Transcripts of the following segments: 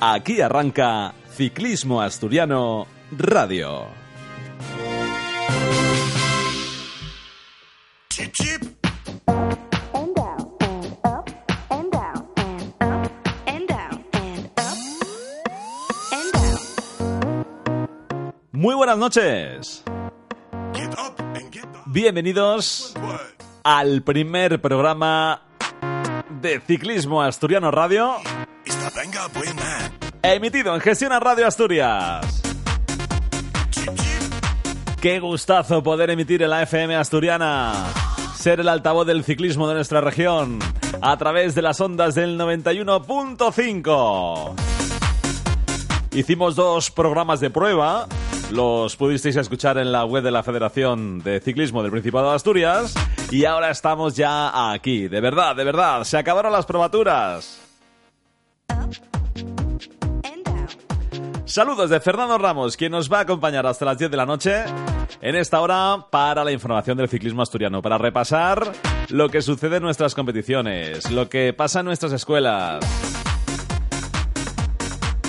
Aquí arranca Ciclismo Asturiano Radio. Muy buenas noches. Bienvenidos al primer programa de Ciclismo Asturiano Radio, emitido en Gestiona Radio Asturias. Qué gustazo poder emitir en la FM asturiana, ser el altavoz del ciclismo de nuestra región, a través de las ondas del 91.5. Hicimos dos programas de prueba. Los pudisteis escuchar en la web de la Federación de Ciclismo del Principado de Asturias. Y ahora estamos ya aquí. De verdad, de verdad. Se acabaron las probaturas. Saludos de Fernando Ramos, quien nos va a acompañar hasta las 10 de la noche en esta hora para la información del ciclismo asturiano, para repasar lo que sucede en nuestras competiciones, lo que pasa en nuestras escuelas,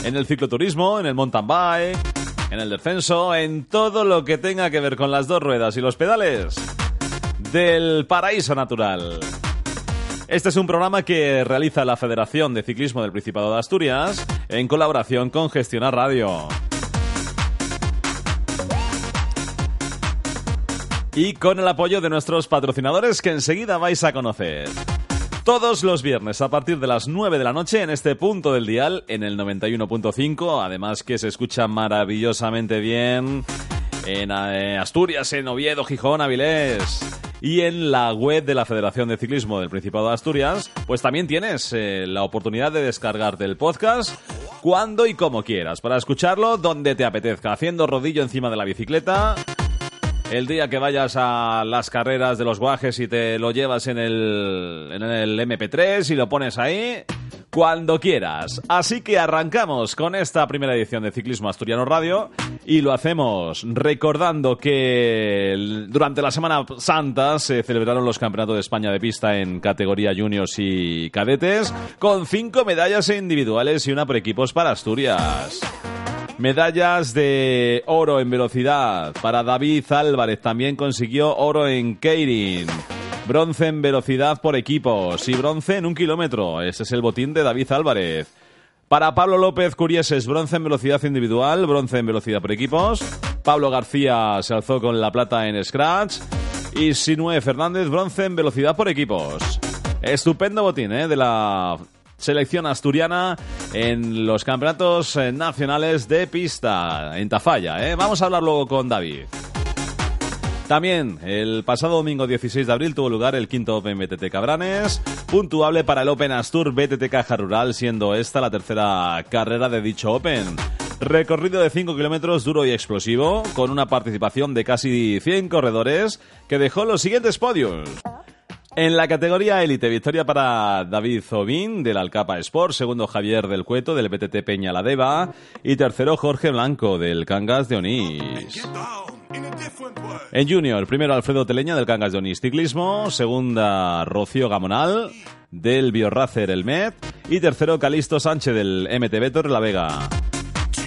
en el cicloturismo, en el mountain bike, en el descenso, en todo lo que tenga que ver con las dos ruedas y los pedales del paraíso natural. Este es un programa que realiza la Federación de Ciclismo del Principado de Asturias en colaboración con Gestionar Radio. Y con el apoyo de nuestros patrocinadores que enseguida vais a conocer. Todos los viernes a partir de las 9 de la noche en este punto del dial en el 91.5, además que se escucha maravillosamente bien en eh, Asturias, en Oviedo, Gijón, Avilés. Y en la web de la Federación de Ciclismo del Principado de Asturias, pues también tienes eh, la oportunidad de descargarte el podcast cuando y como quieras, para escucharlo donde te apetezca, haciendo rodillo encima de la bicicleta, el día que vayas a las carreras de los guajes y te lo llevas en el, en el MP3 y lo pones ahí, cuando quieras. Así que arrancamos con esta primera edición de Ciclismo Asturiano Radio y lo hacemos recordando que durante la Semana Santa se celebraron los Campeonatos de España de Pista en categoría juniors y cadetes con cinco medallas individuales y una por equipos para Asturias. Medallas de oro en velocidad para David Álvarez. También consiguió oro en Keirin. Bronce en velocidad por equipos y bronce en un kilómetro. Ese es el botín de David Álvarez. Para Pablo López Curieses, bronce en velocidad individual, bronce en velocidad por equipos. Pablo García se alzó con la plata en Scratch. Y Sinue Fernández, bronce en velocidad por equipos. Estupendo botín ¿eh? de la selección asturiana en los campeonatos eh, nacionales de pista en Tafalla. ¿eh? Vamos a hablar luego con David. También el pasado domingo 16 de abril tuvo lugar el quinto Open BTT Cabranes, puntuable para el Open Astur BTT Caja Rural, siendo esta la tercera carrera de dicho Open. Recorrido de 5 kilómetros duro y explosivo, con una participación de casi 100 corredores, que dejó los siguientes podios. En la categoría élite, victoria para David Zobín del Alcapa Sport, segundo Javier del Cueto del BTT Peña La Deva y tercero Jorge Blanco del Cangas de Onís. En junior, primero Alfredo Teleña del Cangas de Onís Ciclismo, segunda Rocío Gamonal del Biorracer El Met. Y tercero Calisto Sánchez del MTB Torre La Vega.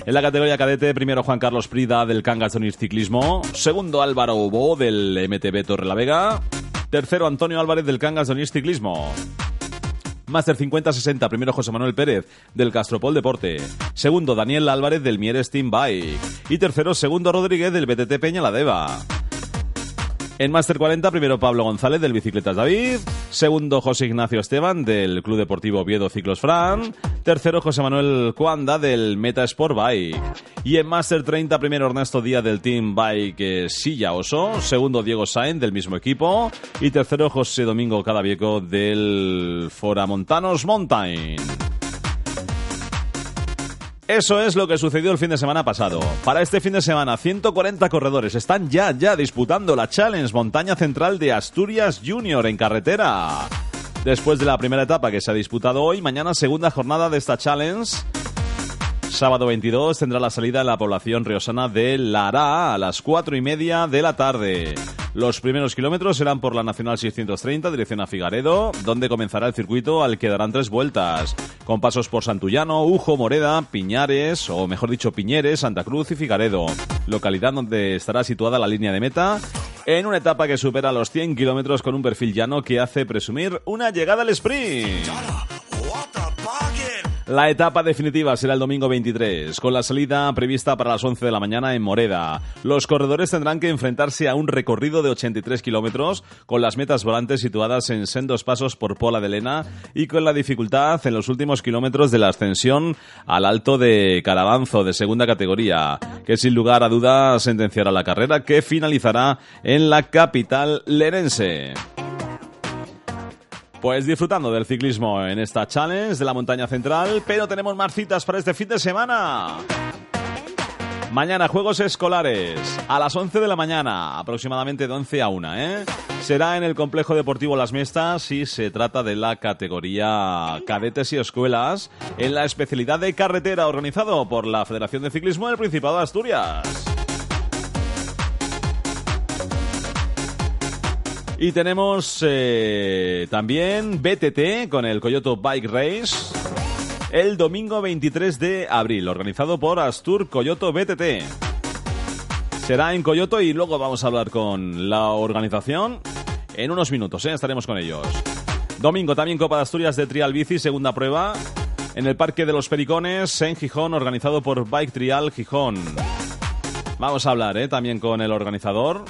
En la categoría cadete, primero Juan Carlos Prida del Cangas de Onís Ciclismo, segundo Álvaro Ubo del MTB Torre La Vega, tercero Antonio Álvarez del Cangas de Onís Ciclismo. Máster 50-60, primero José Manuel Pérez del Castropol Deporte, segundo Daniel Álvarez del Mieres Team Bike y tercero Segundo Rodríguez del BTT Peña La Deva. En Máster 40, primero Pablo González del Bicicletas David, segundo José Ignacio Esteban del Club Deportivo Oviedo Ciclos Fran, tercero José Manuel Cuanda del Meta Sport Bike. Y en Máster 30, primero Ernesto Díaz del Team Bike eh, Silla Oso, segundo Diego Sainz del mismo equipo y tercero José Domingo Cadavieco del Fora Montanos Mountain. Eso es lo que sucedió el fin de semana pasado. Para este fin de semana, 140 corredores están ya, ya disputando la Challenge Montaña Central de Asturias Junior en carretera. Después de la primera etapa que se ha disputado hoy, mañana segunda jornada de esta Challenge. Sábado 22 tendrá la salida en la población riosana de Lara a las 4 y media de la tarde. Los primeros kilómetros serán por la Nacional 630, dirección a Figaredo, donde comenzará el circuito al que darán tres vueltas, con pasos por Santullano, Ujo, Moreda, Piñares, o mejor dicho Piñeres, Santa Cruz y Figaredo, localidad donde estará situada la línea de meta, en una etapa que supera los 100 kilómetros con un perfil llano que hace presumir una llegada al sprint. La etapa definitiva será el domingo 23, con la salida prevista para las 11 de la mañana en Moreda. Los corredores tendrán que enfrentarse a un recorrido de 83 kilómetros, con las metas volantes situadas en sendos pasos por Pola de Lena y con la dificultad en los últimos kilómetros de la ascensión al alto de Carabanzo de segunda categoría, que sin lugar a duda sentenciará la carrera que finalizará en la capital lerense. Pues disfrutando del ciclismo en esta challenge de la montaña central, pero tenemos más citas para este fin de semana. Mañana Juegos Escolares, a las 11 de la mañana, aproximadamente de 11 a 1, ¿eh? Será en el Complejo Deportivo Las Mestas y se trata de la categoría Cadetes y Escuelas en la especialidad de carretera organizado por la Federación de Ciclismo del Principado de Asturias. Y tenemos eh, también BTT con el Coyoto Bike Race el domingo 23 de abril, organizado por Astur Coyoto BTT. Será en Coyoto y luego vamos a hablar con la organización en unos minutos, ¿eh? estaremos con ellos. Domingo también Copa de Asturias de Trial Bici, segunda prueba, en el Parque de los Pericones, en Gijón, organizado por Bike Trial Gijón. Vamos a hablar ¿eh? también con el organizador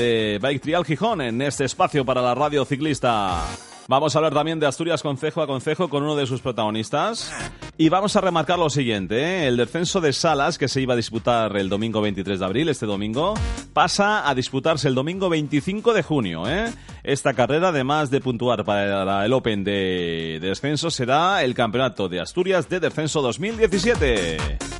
de Bike Trial Gijón en este espacio para la radio ciclista. Vamos a hablar también de Asturias Concejo a Concejo con uno de sus protagonistas. Y vamos a remarcar lo siguiente, ¿eh? el descenso de Salas, que se iba a disputar el domingo 23 de abril, este domingo, pasa a disputarse el domingo 25 de junio. ¿eh? Esta carrera, además de puntuar para el Open de descenso, será el Campeonato de Asturias de Descenso 2017.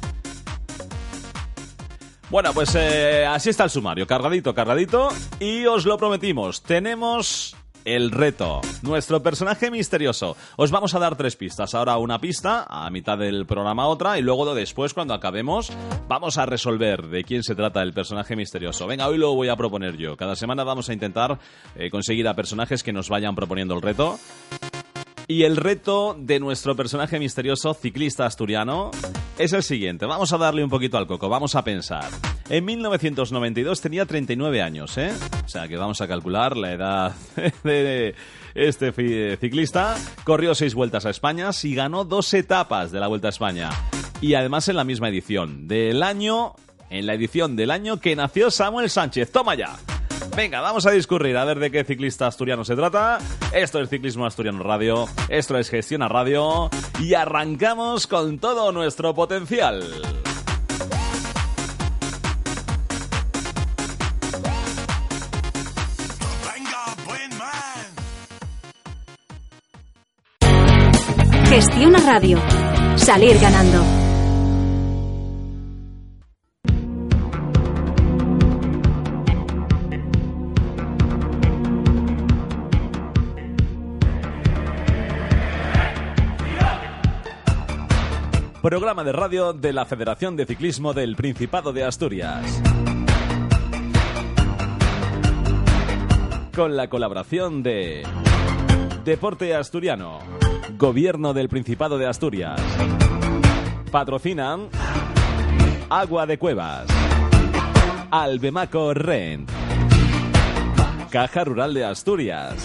Bueno, pues eh, así está el sumario, cargadito, cargadito. Y os lo prometimos, tenemos el reto, nuestro personaje misterioso. Os vamos a dar tres pistas. Ahora una pista, a mitad del programa otra, y luego después, cuando acabemos, vamos a resolver de quién se trata el personaje misterioso. Venga, hoy lo voy a proponer yo. Cada semana vamos a intentar eh, conseguir a personajes que nos vayan proponiendo el reto. Y el reto de nuestro personaje misterioso ciclista asturiano es el siguiente. Vamos a darle un poquito al coco, vamos a pensar. En 1992 tenía 39 años, ¿eh? O sea que vamos a calcular la edad de este ciclista. Corrió seis vueltas a España y ganó dos etapas de la Vuelta a España. Y además en la misma edición del año, en la edición del año que nació Samuel Sánchez. Toma ya. Venga, vamos a discurrir a ver de qué ciclista asturiano se trata. Esto es Ciclismo Asturiano Radio, esto es Gestiona Radio y arrancamos con todo nuestro potencial. Gestiona Radio. Salir ganando. Programa de radio de la Federación de Ciclismo del Principado de Asturias. Con la colaboración de Deporte Asturiano, Gobierno del Principado de Asturias. Patrocinan Agua de Cuevas, Albemaco Rent, Caja Rural de Asturias,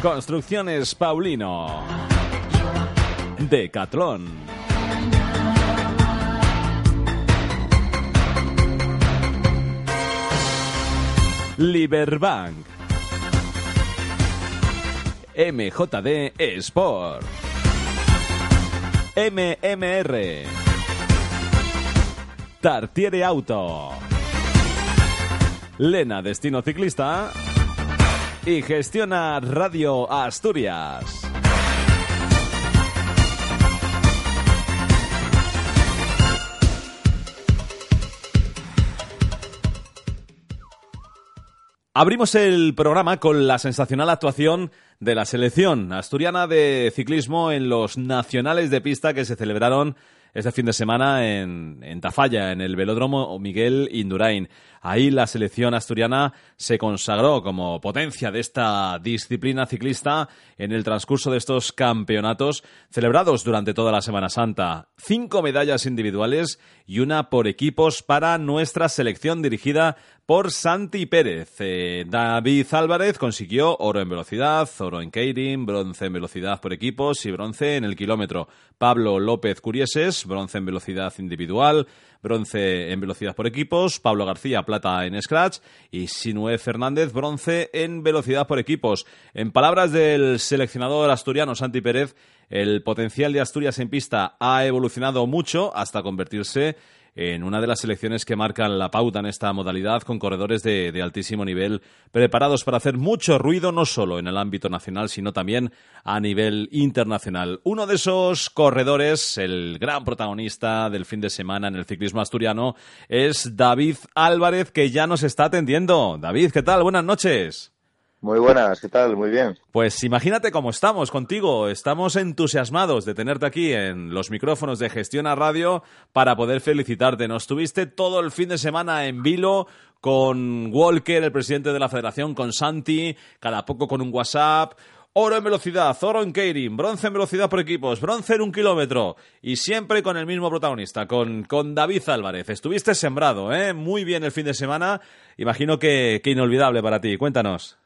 Construcciones Paulino. Decathlon. Liberbank. MJD Sport. MMR. Tartiere Auto. Lena Destino Ciclista. Y gestiona Radio Asturias. Abrimos el programa con la sensacional actuación de la selección asturiana de ciclismo en los nacionales de pista que se celebraron este fin de semana en, en Tafalla, en el velódromo Miguel Indurain. Ahí la selección asturiana se consagró como potencia de esta disciplina ciclista en el transcurso de estos campeonatos celebrados durante toda la Semana Santa. Cinco medallas individuales y una por equipos para nuestra selección dirigida por Santi Pérez. Eh, David Álvarez consiguió oro en velocidad, oro en Keirin, bronce en velocidad por equipos y bronce en el kilómetro. Pablo López Curieses, bronce en velocidad individual, bronce en velocidad por equipos, Pablo García plata en scratch y Sinue Fernández bronce en velocidad por equipos. En palabras del seleccionador asturiano Santi Pérez, el potencial de Asturias en pista ha evolucionado mucho hasta convertirse en una de las selecciones que marcan la pauta en esta modalidad con corredores de, de, altísimo nivel preparados para hacer mucho ruido no solo en el ámbito nacional sino también a nivel internacional. Uno de esos corredores, el gran protagonista del fin de semana en el ciclismo asturiano, es David Álvarez que ya nos está atendiendo. David, ¿qué tal? Buenas noches. Muy buenas, ¿qué tal? Muy bien. Pues imagínate cómo estamos contigo. Estamos entusiasmados de tenerte aquí en los micrófonos de Gestión a Radio para poder felicitarte. Nos tuviste todo el fin de semana en vilo con Walker, el presidente de la federación, con Santi, cada poco con un WhatsApp. Oro en velocidad, oro en Keirin, bronce en velocidad por equipos, bronce en un kilómetro y siempre con el mismo protagonista, con, con David Álvarez. Estuviste sembrado, ¿eh? Muy bien el fin de semana. Imagino que, que inolvidable para ti. Cuéntanos.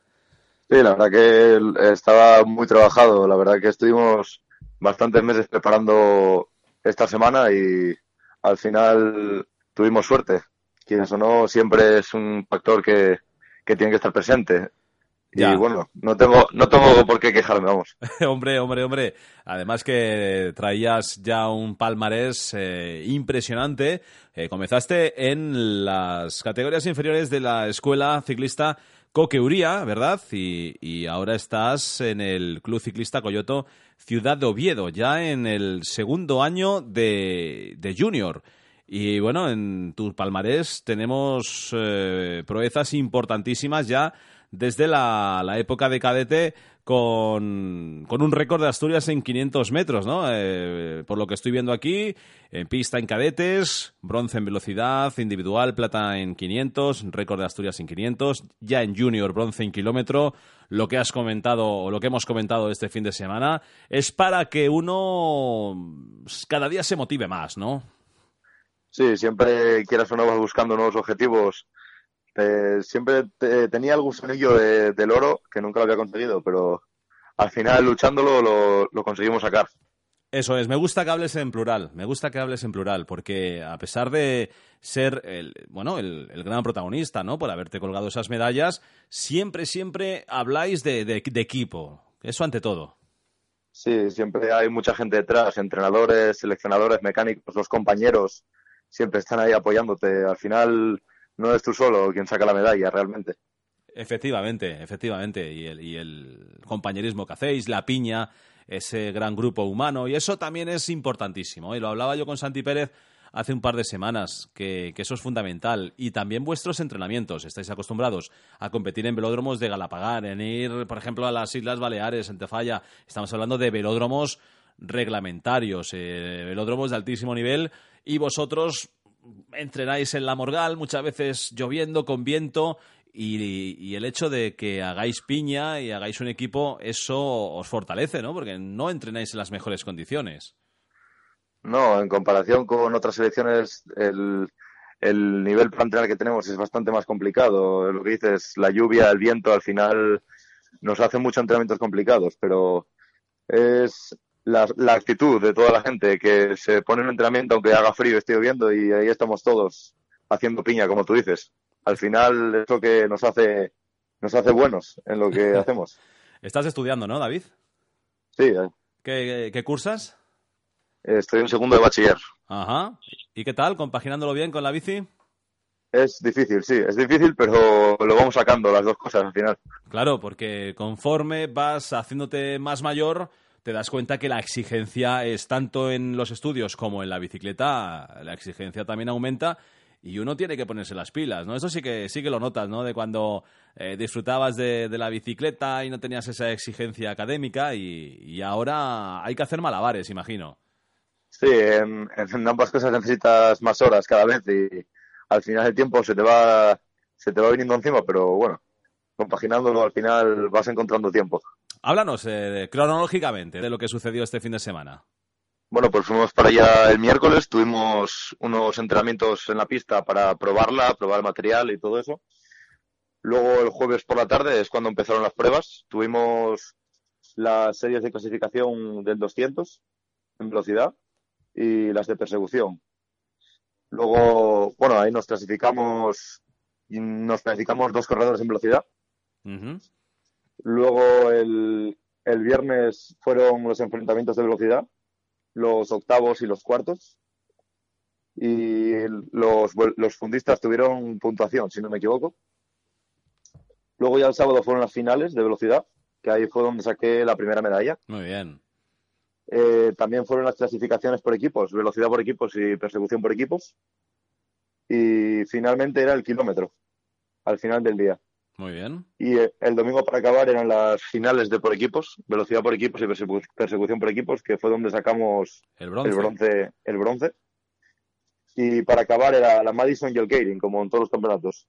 Sí, la verdad que estaba muy trabajado. La verdad que estuvimos bastantes meses preparando esta semana y al final tuvimos suerte. Quienes o no, siempre es un factor que, que tiene que estar presente. Ya. Y bueno, no tengo, no tengo por qué quejarme, vamos. hombre, hombre, hombre. Además que traías ya un palmarés eh, impresionante. Eh, comenzaste en las categorías inferiores de la escuela ciclista Coque Uría, ¿verdad? Y, y, ahora estás en el Club Ciclista Coyoto Ciudad de Oviedo, ya en el segundo año de, de Junior. Y bueno, en tu palmarés tenemos eh, proezas importantísimas ya desde la, la época de cadete con, con, un récord de Asturias en 500 metros, ¿no? Eh, por lo que estoy viendo aquí, en pista en cadetes, bronce en velocidad, individual, plata en 500, récord de Asturias en 500, ya en junior, bronce en kilómetro. Lo que has comentado, o lo que hemos comentado este fin de semana, es para que uno cada día se motive más, ¿no? Sí, siempre quieras o no vas buscando nuevos objetivos eh, siempre te, tenía algún sonillo de, del oro que nunca lo había conseguido, pero al final luchándolo lo, lo, conseguimos sacar. Eso es, me gusta que hables en plural, me gusta que hables en plural, porque a pesar de ser el, bueno, el, el gran protagonista, ¿no? Por haberte colgado esas medallas, siempre, siempre habláis de, de, de equipo, eso ante todo. Sí, siempre hay mucha gente detrás, entrenadores, seleccionadores, mecánicos, los compañeros, siempre están ahí apoyándote. Al final, no eres tú solo quien saca la medalla realmente. Efectivamente, efectivamente. Y el, compañerismo que hacéis, la piña, ese gran grupo humano, y eso también es importantísimo. Y lo hablaba yo con Santi Pérez hace un par de semanas, que, que, eso es fundamental. Y también vuestros entrenamientos. Estáis acostumbrados a competir en velódromos de Galapagar, en ir, por ejemplo, a las Islas Baleares, en Tefalla. Estamos hablando de velódromos reglamentarios, eh, velódromos de altísimo nivel, y vosotros entrenáis en la Morgal, muchas veces lloviendo, con viento, y, el hecho de que hagáis piña y hagáis un equipo, eso os fortalece, ¿no? Porque no entrenáis en las mejores condiciones. No, en comparación con otras selecciones, el, el nivel para entrenar que tenemos es bastante más complicado. Lo que dices, la lluvia, el viento, al final nos hacen muchos entrenamientos complicados, pero es la, la, actitud de toda la gente que se pone en un entrenamiento aunque haga frío, esté lloviendo y ahí estamos todos haciendo piña, como tú dices. al final es lo que nos hace, nos hace buenos en lo que hacemos. Estás estudiando, ¿no, David? Sí, eh, ¿Qué, qué cursas? estoy en segundo de bachiller. Ajá. ¿Y qué tal? ¿Compaginándolo bien con la bici? Es difícil, sí, es difícil, pero lo vamos sacando las dos cosas al final. Claro, porque conforme vas haciéndote más mayor, te das cuenta que la exigencia es tanto en los estudios como en la bicicleta, la exigencia también aumenta y uno tiene que ponerse las pilas, ¿no? Eso sí que sí que lo notas, ¿no? De cuando eh, disfrutabas de, de la bicicleta y no tenías esa exigencia académica y, ahora hay que hacer malabares, imagino. Sí, en, en ambas cosas necesitas más horas cada vez y al final el tiempo se te va, se te va viniendo encima, pero bueno, compaginándolo al final vas encontrando tiempo. Háblanos eh, cronológicamente de lo que sucedió este fin de semana. Bueno, pues fuimos para allá el miércoles, tuvimos unos entrenamientos en la pista para probarla, probar el material y todo eso. Luego el jueves por la tarde es cuando empezaron las pruebas. Tuvimos las series de clasificación del 200 en velocidad y las de persecución. Luego, bueno, ahí nos clasificamos, y nos clasificamos dos corredores en velocidad. Ujú. Luego el, el viernes fueron los enfrentamientos de velocidad, los octavos y los cuartos. Y los, los fundistas tuvieron puntuación, si no me equivoco. Luego ya el sábado fueron las finales de velocidad, que ahí fue donde saqué la primera medalla. Muy bien. Eh, también fueron las clasificaciones por equipos, velocidad por equipos y persecución por equipos. Y finalmente era el kilómetro, al final del día. Muy bien. Y eh, el domingo para acabar eran las finales de por equipos, velocidad por equipos y persecu- persecución por equipos, que fue donde sacamos El bronce. el bronce, el bronce. Y para acabar era la Madison y el Keirin, como en todos los campeonatos.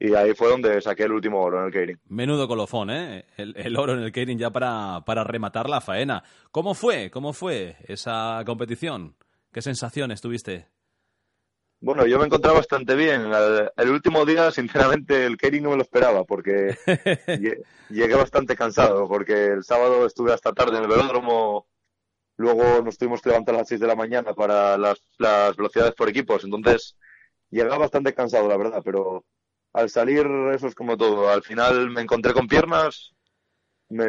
Y ahí fue donde saqué el último oro en el Keirin. Menudo colofón, ¿eh? El, el oro en el Keirin ya para, para rematar la faena. ¿Cómo fue? ¿Cómo fue esa competición? ¿Qué sensaciones tuviste? Bueno, yo me encontraba bastante bien. El, último día, sinceramente, el Keirin no me lo esperaba porque lle- llegué bastante cansado porque el sábado estuve hasta tarde en el velódromo. Luego nos tuvimos que levantar a las 6 de la mañana para las, las velocidades por equipos. Entonces, llegaba bastante cansado, la verdad, pero al salir eso es como todo. Al final me encontré con piernas, me,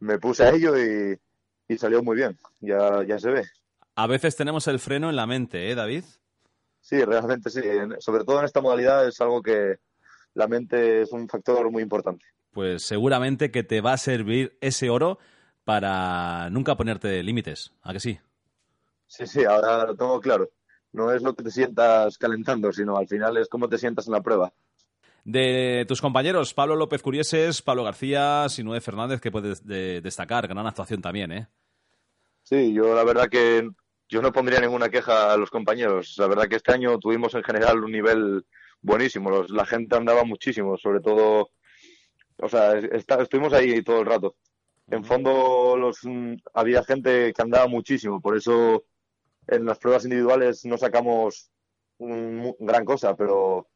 me puse a ello y, y salió muy bien. Ya, ya se ve. A veces tenemos el freno en la mente, ¿eh, David? Sí, realmente sí. Sobre todo en esta modalidad es algo que la mente es un factor muy importante. Pues seguramente que te va a servir ese oro para nunca ponerte límites. ¿A que sí? Sí, sí, ahora lo tengo claro. No es lo que te sientas calentando, sino al final es cómo te sientas en la prueba. De tus compañeros, Pablo López Curieses, Pablo García, Sinué Fernández, que puedes de- destacar. Gran actuación también, ¿eh? Sí, yo la verdad que yo no pondría ninguna queja a los compañeros. La verdad que este año tuvimos en general un nivel buenísimo. Los- la gente andaba muchísimo, sobre todo, o sea, está- estuvimos ahí todo el rato. En fondo los, mm, había gente que andaba muchísimo, por eso en las pruebas individuales no sacamos un gran cosa, pero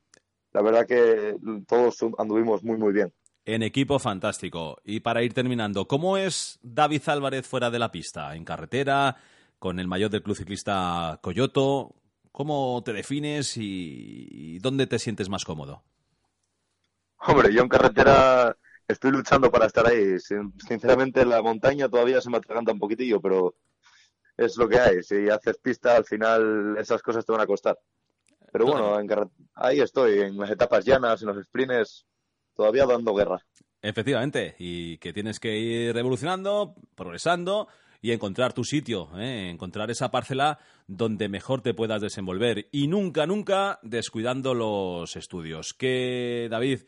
la verdad que todos anduvimos muy, muy bien. En equipo fantástico. Y para ir terminando, ¿cómo es David Álvarez fuera de la pista? ¿En carretera? ¿Con el mayor del club ciclista Coyoto? ¿Cómo te defines y, y dónde te sientes más cómodo? Hombre, yo en carretera estoy luchando para estar ahí. Sin- Sinceramente, en la montaña todavía se me atraganta un poquitillo, pero es lo que hay. Si haces pista, al final esas cosas te van a costar. Pero bueno, en ahí estoy, en las etapas llanas, en los sprints, todavía dando guerra. Efectivamente, y que tienes que ir evolucionando, progresando y encontrar tu sitio, ¿eh? encontrar esa parcela donde mejor te puedas desenvolver y nunca, nunca descuidando los estudios. Que, David,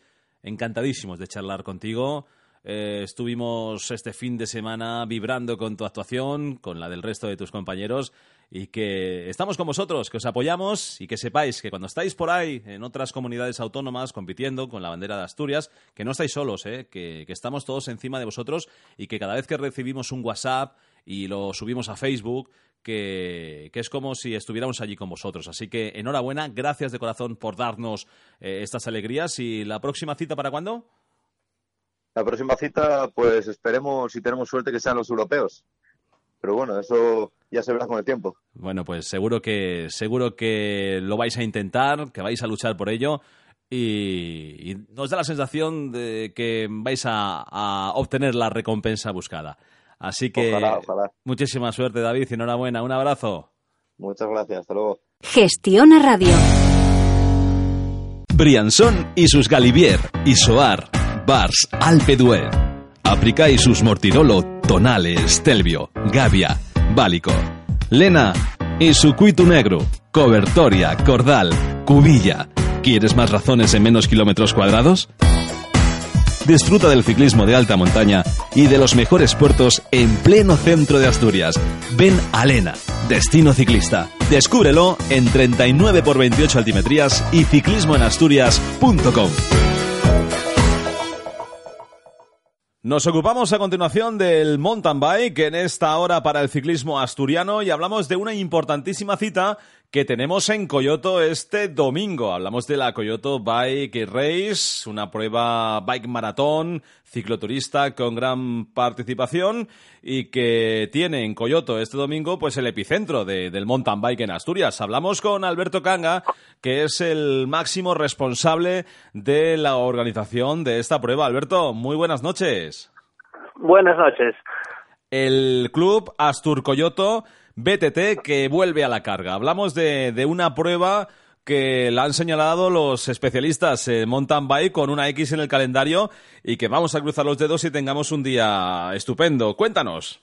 encantadísimos de charlar contigo. Eh, estuvimos este fin de semana vibrando con tu actuación, con la del resto de tus compañeros y que estamos con vosotros, que os apoyamos y que sepáis que cuando estáis por ahí en otras comunidades autónomas compitiendo con la bandera de Asturias, que no estáis solos, ¿eh? que, que estamos todos encima de vosotros y que cada vez que recibimos un WhatsApp y lo subimos a Facebook, que, que es como si estuviéramos allí con vosotros. Así que enhorabuena, gracias de corazón por darnos eh, estas alegrías y la próxima cita para cuándo? La próxima cita, pues esperemos, si tenemos suerte, que sean los europeos. Pero bueno, eso ya se verá con el tiempo. Bueno, pues seguro que seguro que lo vais a intentar, que vais a luchar por ello y, y nos da la sensación de que vais a, a obtener la recompensa buscada. Así que Ojalá, ojalá. muchísima suerte, David, y enhorabuena. Un abrazo. Muchas gracias, hasta luego. Gestiona Radio. Briançon i sus Galivier, Isoar, Bars, Alpe d'Huez. Aplica i sus Mortirolo, Tonales, Stelvio, Gavia, Bálico. Lena y su Cuito Negro, Cobertoria, Cordal, Cubilla. ¿Quieres más razones en menos kilómetros cuadrados? Disfruta del ciclismo de alta montaña y de los mejores puertos en pleno centro de Asturias. Ven a Lena, destino ciclista. Descúbrelo en 39 x 28 altimetrías y ciclismoenasturias.com. Nos ocupamos a continuación del mountain bike en esta hora para el ciclismo asturiano y hablamos de una importantísima cita que tenemos en Coyoto este domingo. Hablamos de la Coyoto Bike Race, una prueba bike maratón, cicloturista con gran participación y que tiene en Coyoto este domingo pues el epicentro de- del mountain bike en Asturias. Hablamos con Alberto Canga, que es el máximo responsable de la organización de esta prueba. Alberto, muy buenas noches. Buenas noches. El club Astur Coyoto BTT que vuelve a la carga. Hablamos de, de una prueba que la han señalado los especialistas en mountain bike con una X en el calendario y que vamos a cruzar los dedos y tengamos un día estupendo. Cuéntanos.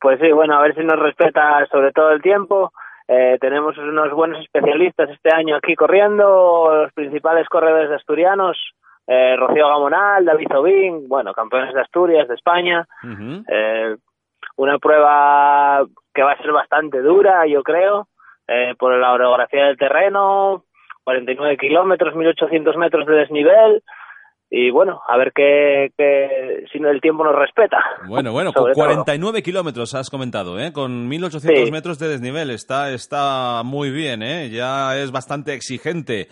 Pues sí, bueno, a ver si nos respeta sobre todo el tiempo. Eh, tenemos unos buenos especialistas este año aquí corriendo, los principales corredores asturianos, eh, Rocío Gamonal, David Zobín, bueno, campeones de Asturias, de España. Eh, una prueba que va a ser bastante dura, yo creo, eh, por la orografía del terreno, 49 kilómetros, 1800 metros de desnivel. Y bueno, a ver qué, qué si el tiempo nos respeta. Bueno, bueno, con Sobre todo. 49 kilómetros has comentado, ¿eh? Con 1800 Sí. metros de desnivel. Está, está muy bien, ¿eh? Ya es bastante exigente.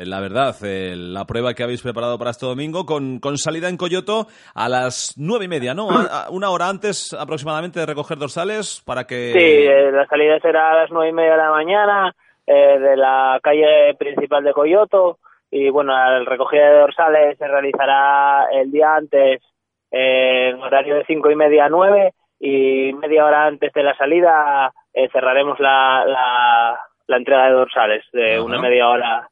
Eh, La verdad, eh, la prueba que habéis preparado para este domingo, con, con salida en Coyoto a las nueve y media, ¿no? A- a- una hora antes aproximadamente de recoger dorsales para que... Sí, eh, la salida será a las nueve y media de la mañana eh, de la calle principal de Coyoto y bueno, el recogida de dorsales se realizará el día antes en horario de cinco y media a nueve y media hora antes de la salida cerraremos la, la, la entrega de dorsales de Ajá. una media hora.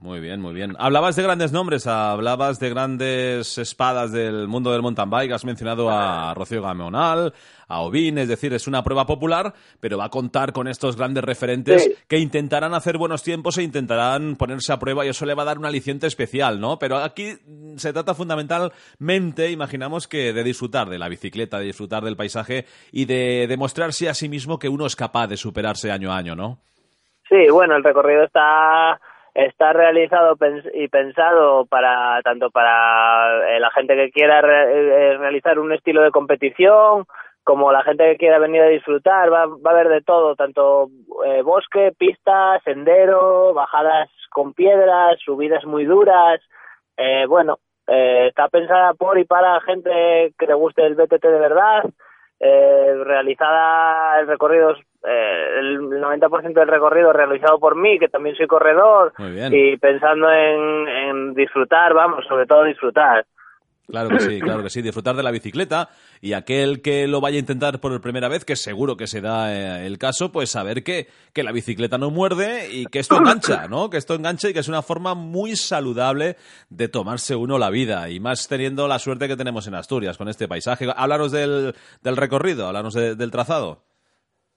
Muy bien, muy bien. Hablabas de grandes nombres, hablabas de grandes espadas del mundo del mountain bike, has mencionado a Rocío Gamonal, a Ovin, es decir, es una prueba popular, pero va a contar con estos grandes referentes Sí. que intentarán hacer buenos tiempos e intentarán ponerse a prueba y eso le va a dar un aliciente especial, ¿no? Pero aquí se trata fundamentalmente, imaginamos que de disfrutar de la bicicleta, de disfrutar del paisaje y de demostrarse a sí mismo que uno es capaz de superarse año a año, ¿no? Sí, bueno, el recorrido está está realizado y pensado para tanto para eh, la gente que quiera re- eh, realizar un estilo de competición como la gente que quiera venir a disfrutar va, va a haber de todo tanto eh, bosque pista sendero bajadas con piedras subidas muy duras eh, bueno eh, está pensada por y para gente que le guste el BTT de verdad eh, realizada el recorrido eh, el 90% del recorrido realizado por mí que también soy corredor y pensando en, en disfrutar vamos sobre todo disfrutar Claro que sí, claro que sí, disfrutar de la bicicleta y aquel que lo vaya a intentar por primera vez, que seguro que se da eh, el caso, pues saber que, que la bicicleta no muerde y que esto engancha, ¿no? Que esto engancha y que es una forma muy saludable de tomarse uno la vida y más teniendo la suerte que tenemos en Asturias con este paisaje. Háblanos del, del recorrido, háblanos de- del trazado.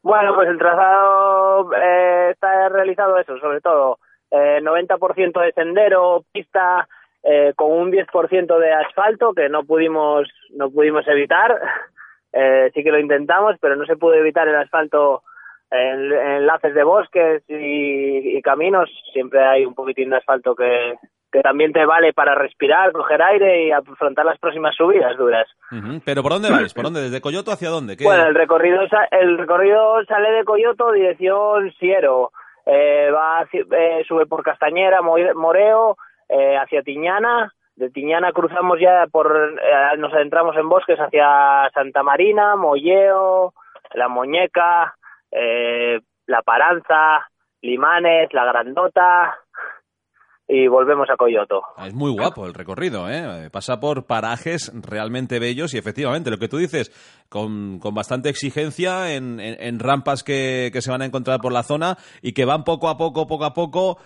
Bueno, pues el trazado eh, está realizado eso, sobre todo eh, 90% de sendero, pista, eh, con un 10% de asfalto que no pudimos no pudimos evitar. Eh, sí que lo intentamos, pero no se pudo evitar el asfalto en, en enlaces de bosques y, y caminos. Siempre hay un poquitín de asfalto que, que también te vale para respirar, coger aire y afrontar las próximas subidas duras. Pero ¿por dónde vais? ¿Por dónde? ¿Desde Coyoto hacia dónde? ¿Qué- Bueno, el recorrido, el recorrido sale de Coyoto, dirección Siero. Eh, va eh, sube por Castañera, Mo- Moreo, eh, hacia Tiñana. De Tiñana cruzamos ya por, eh, nos adentramos en bosques hacia Santa Marina, Molleo, La Muñeca, eh, La Paranza, Limanes, La Grandota. Y volvemos a Coyoto. Es muy guapo el recorrido, ¿eh? Pasa por parajes realmente bellos y efectivamente, lo que tú dices, con, con bastante exigencia en, en- en rampas que, que se van a encontrar por la zona y que van poco a poco, poco a poco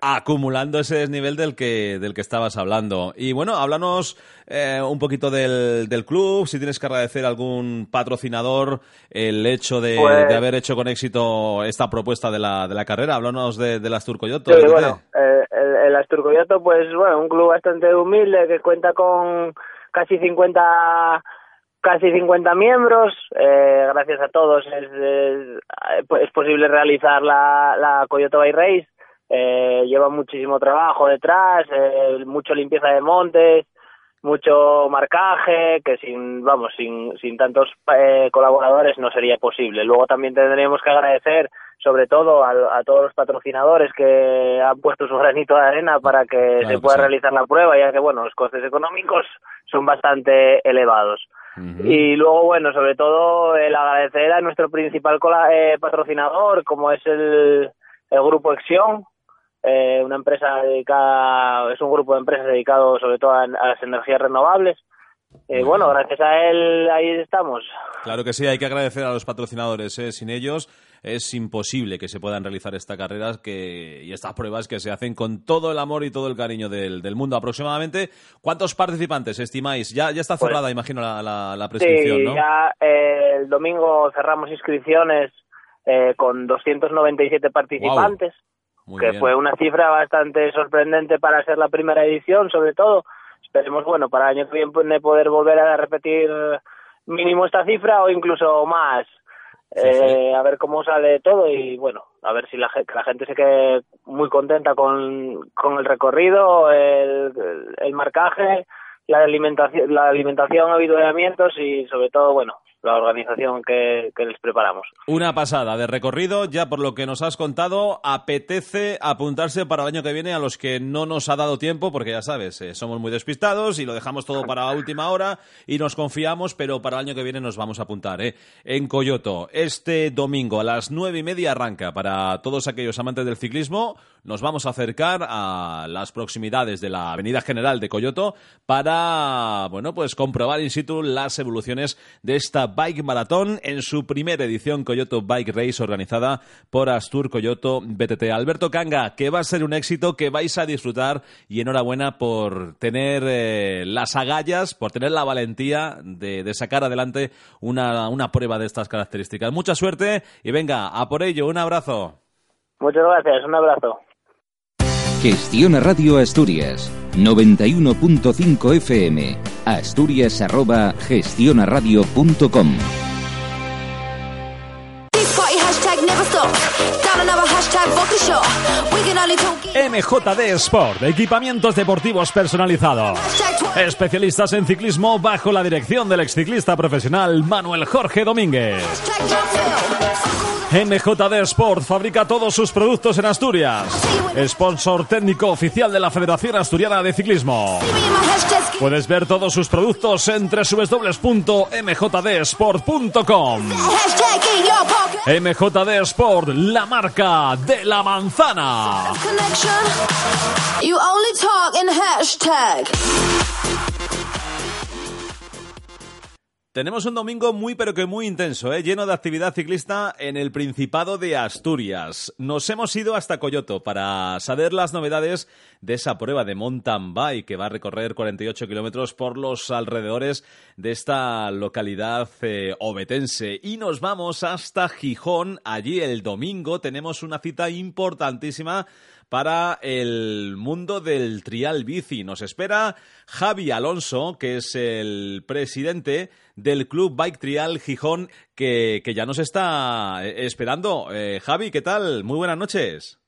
acumulando ese desnivel del que, del que estabas hablando. Y bueno, háblanos eh, un poquito del, del club, si tienes que agradecer a algún patrocinador el hecho de, Pues- de haber hecho con éxito esta propuesta de la, de la carrera. Háblanos de, de las Turcoyoto. Sí, BTT. bueno, eh, el, el Asturcoyoto, pues bueno, un club bastante humilde que cuenta con casi 50 casi 50 miembros. eh, gracias a todos es, es, es posible realizar la, la Coyoto Bay Race. Eh, lleva muchísimo trabajo detrás, eh, mucho limpieza de montes, mucho marcaje, que sin, vamos, sin, sin tantos eh, colaboradores no sería posible. Luego también tendríamos que agradecer, sobre todo, a, a todos los patrocinadores que han puesto su granito de arena para que Claro se que pueda sí. realizar la prueba, ya que, bueno, los costes económicos son bastante elevados. Y luego, bueno, sobre todo el agradecer a nuestro principal eh, patrocinador, como es el, el Grupo Exión, eh, una empresa dedicada, es un grupo de empresas dedicado sobre todo a, a las energías renovables. Eh, bueno, bien. gracias a él ahí estamos. Claro que sí, hay que agradecer a los patrocinadores. ¿eh? Sin ellos es imposible que se puedan realizar estas carreras que, y estas pruebas que se hacen con todo el amor y todo el cariño del, del mundo. Aproximadamente, ¿cuántos participantes estimáis? Ya, ya está Pues- cerrada, imagino, la, la, la prescripción, Sí, ¿no? ya eh, el domingo cerramos inscripciones eh, con 297 participantes. Muy que bien. fue una cifra bastante sorprendente para ser la primera edición, sobre todo. Esperemos, bueno, para el año que viene poder volver a repetir mínimo esta cifra o incluso más. Sí, Eh, A ver cómo sale todo y, bueno, a ver si la, que la gente se quede muy contenta con, con el recorrido, el, el marcaje, la alimentación, la alimentación, avituallamientos y, sobre todo, bueno, la organización que, les preparamos. Una pasada de recorrido, ya por lo que nos has contado, apetece apuntarse para el año que viene a los que no nos ha dado tiempo, porque ya sabes, eh, somos muy despistados y lo dejamos todo para la última hora y nos confiamos, pero para el año que viene nos vamos a apuntar. ¿eh? En Coyoto, este domingo a las nueve y media arranca para todos aquellos amantes del ciclismo. Nos vamos a acercar a las proximidades de la Avenida General de Coyoto para, bueno, pues comprobar in situ las evoluciones de esta Bike Maratón en su primera edición Coyoto Bike Race organizada por Astur Coyoto BTT. Alberto Canga, que va a ser un éxito, que vais a disfrutar y enhorabuena por tener eh, las agallas, por tener la valentía de, de sacar adelante una, una prueba de estas características. Mucha suerte y venga, a por ello, un abrazo. Muchas gracias, un abrazo. Gestiona Radio Asturias 91.5 FM Asturias arroba gestionaradio.com. MJD Sport, equipamientos deportivos personalizados. Especialistas en ciclismo bajo la dirección del exciclista profesional Manuel Jorge Domínguez. MJD Sport fabrica todos sus productos en Asturias. Sponsor técnico oficial de la Federación Asturiana de Ciclismo. Puedes ver todos sus productos en www.mjdsport.com. MJD Sport, la marca de la manzana. Tenemos un domingo muy pero que muy intenso, ¿eh? lleno de actividad ciclista en el Principado de Asturias. Nos hemos ido hasta Coyoto para saber las novedades de esa prueba de mountain bike que va a recorrer 48 kilómetros por los alrededores de esta localidad eh, obetense. Y nos vamos hasta Gijón. Allí el domingo tenemos una cita importantísima para el mundo del trial bici. Nos espera Javi Alonso, que es el presidente del Club Bike Trial Gijón, que, que ya nos está eh, esperando. Eh, Javi, ¿qué tal? Muy buenas noches.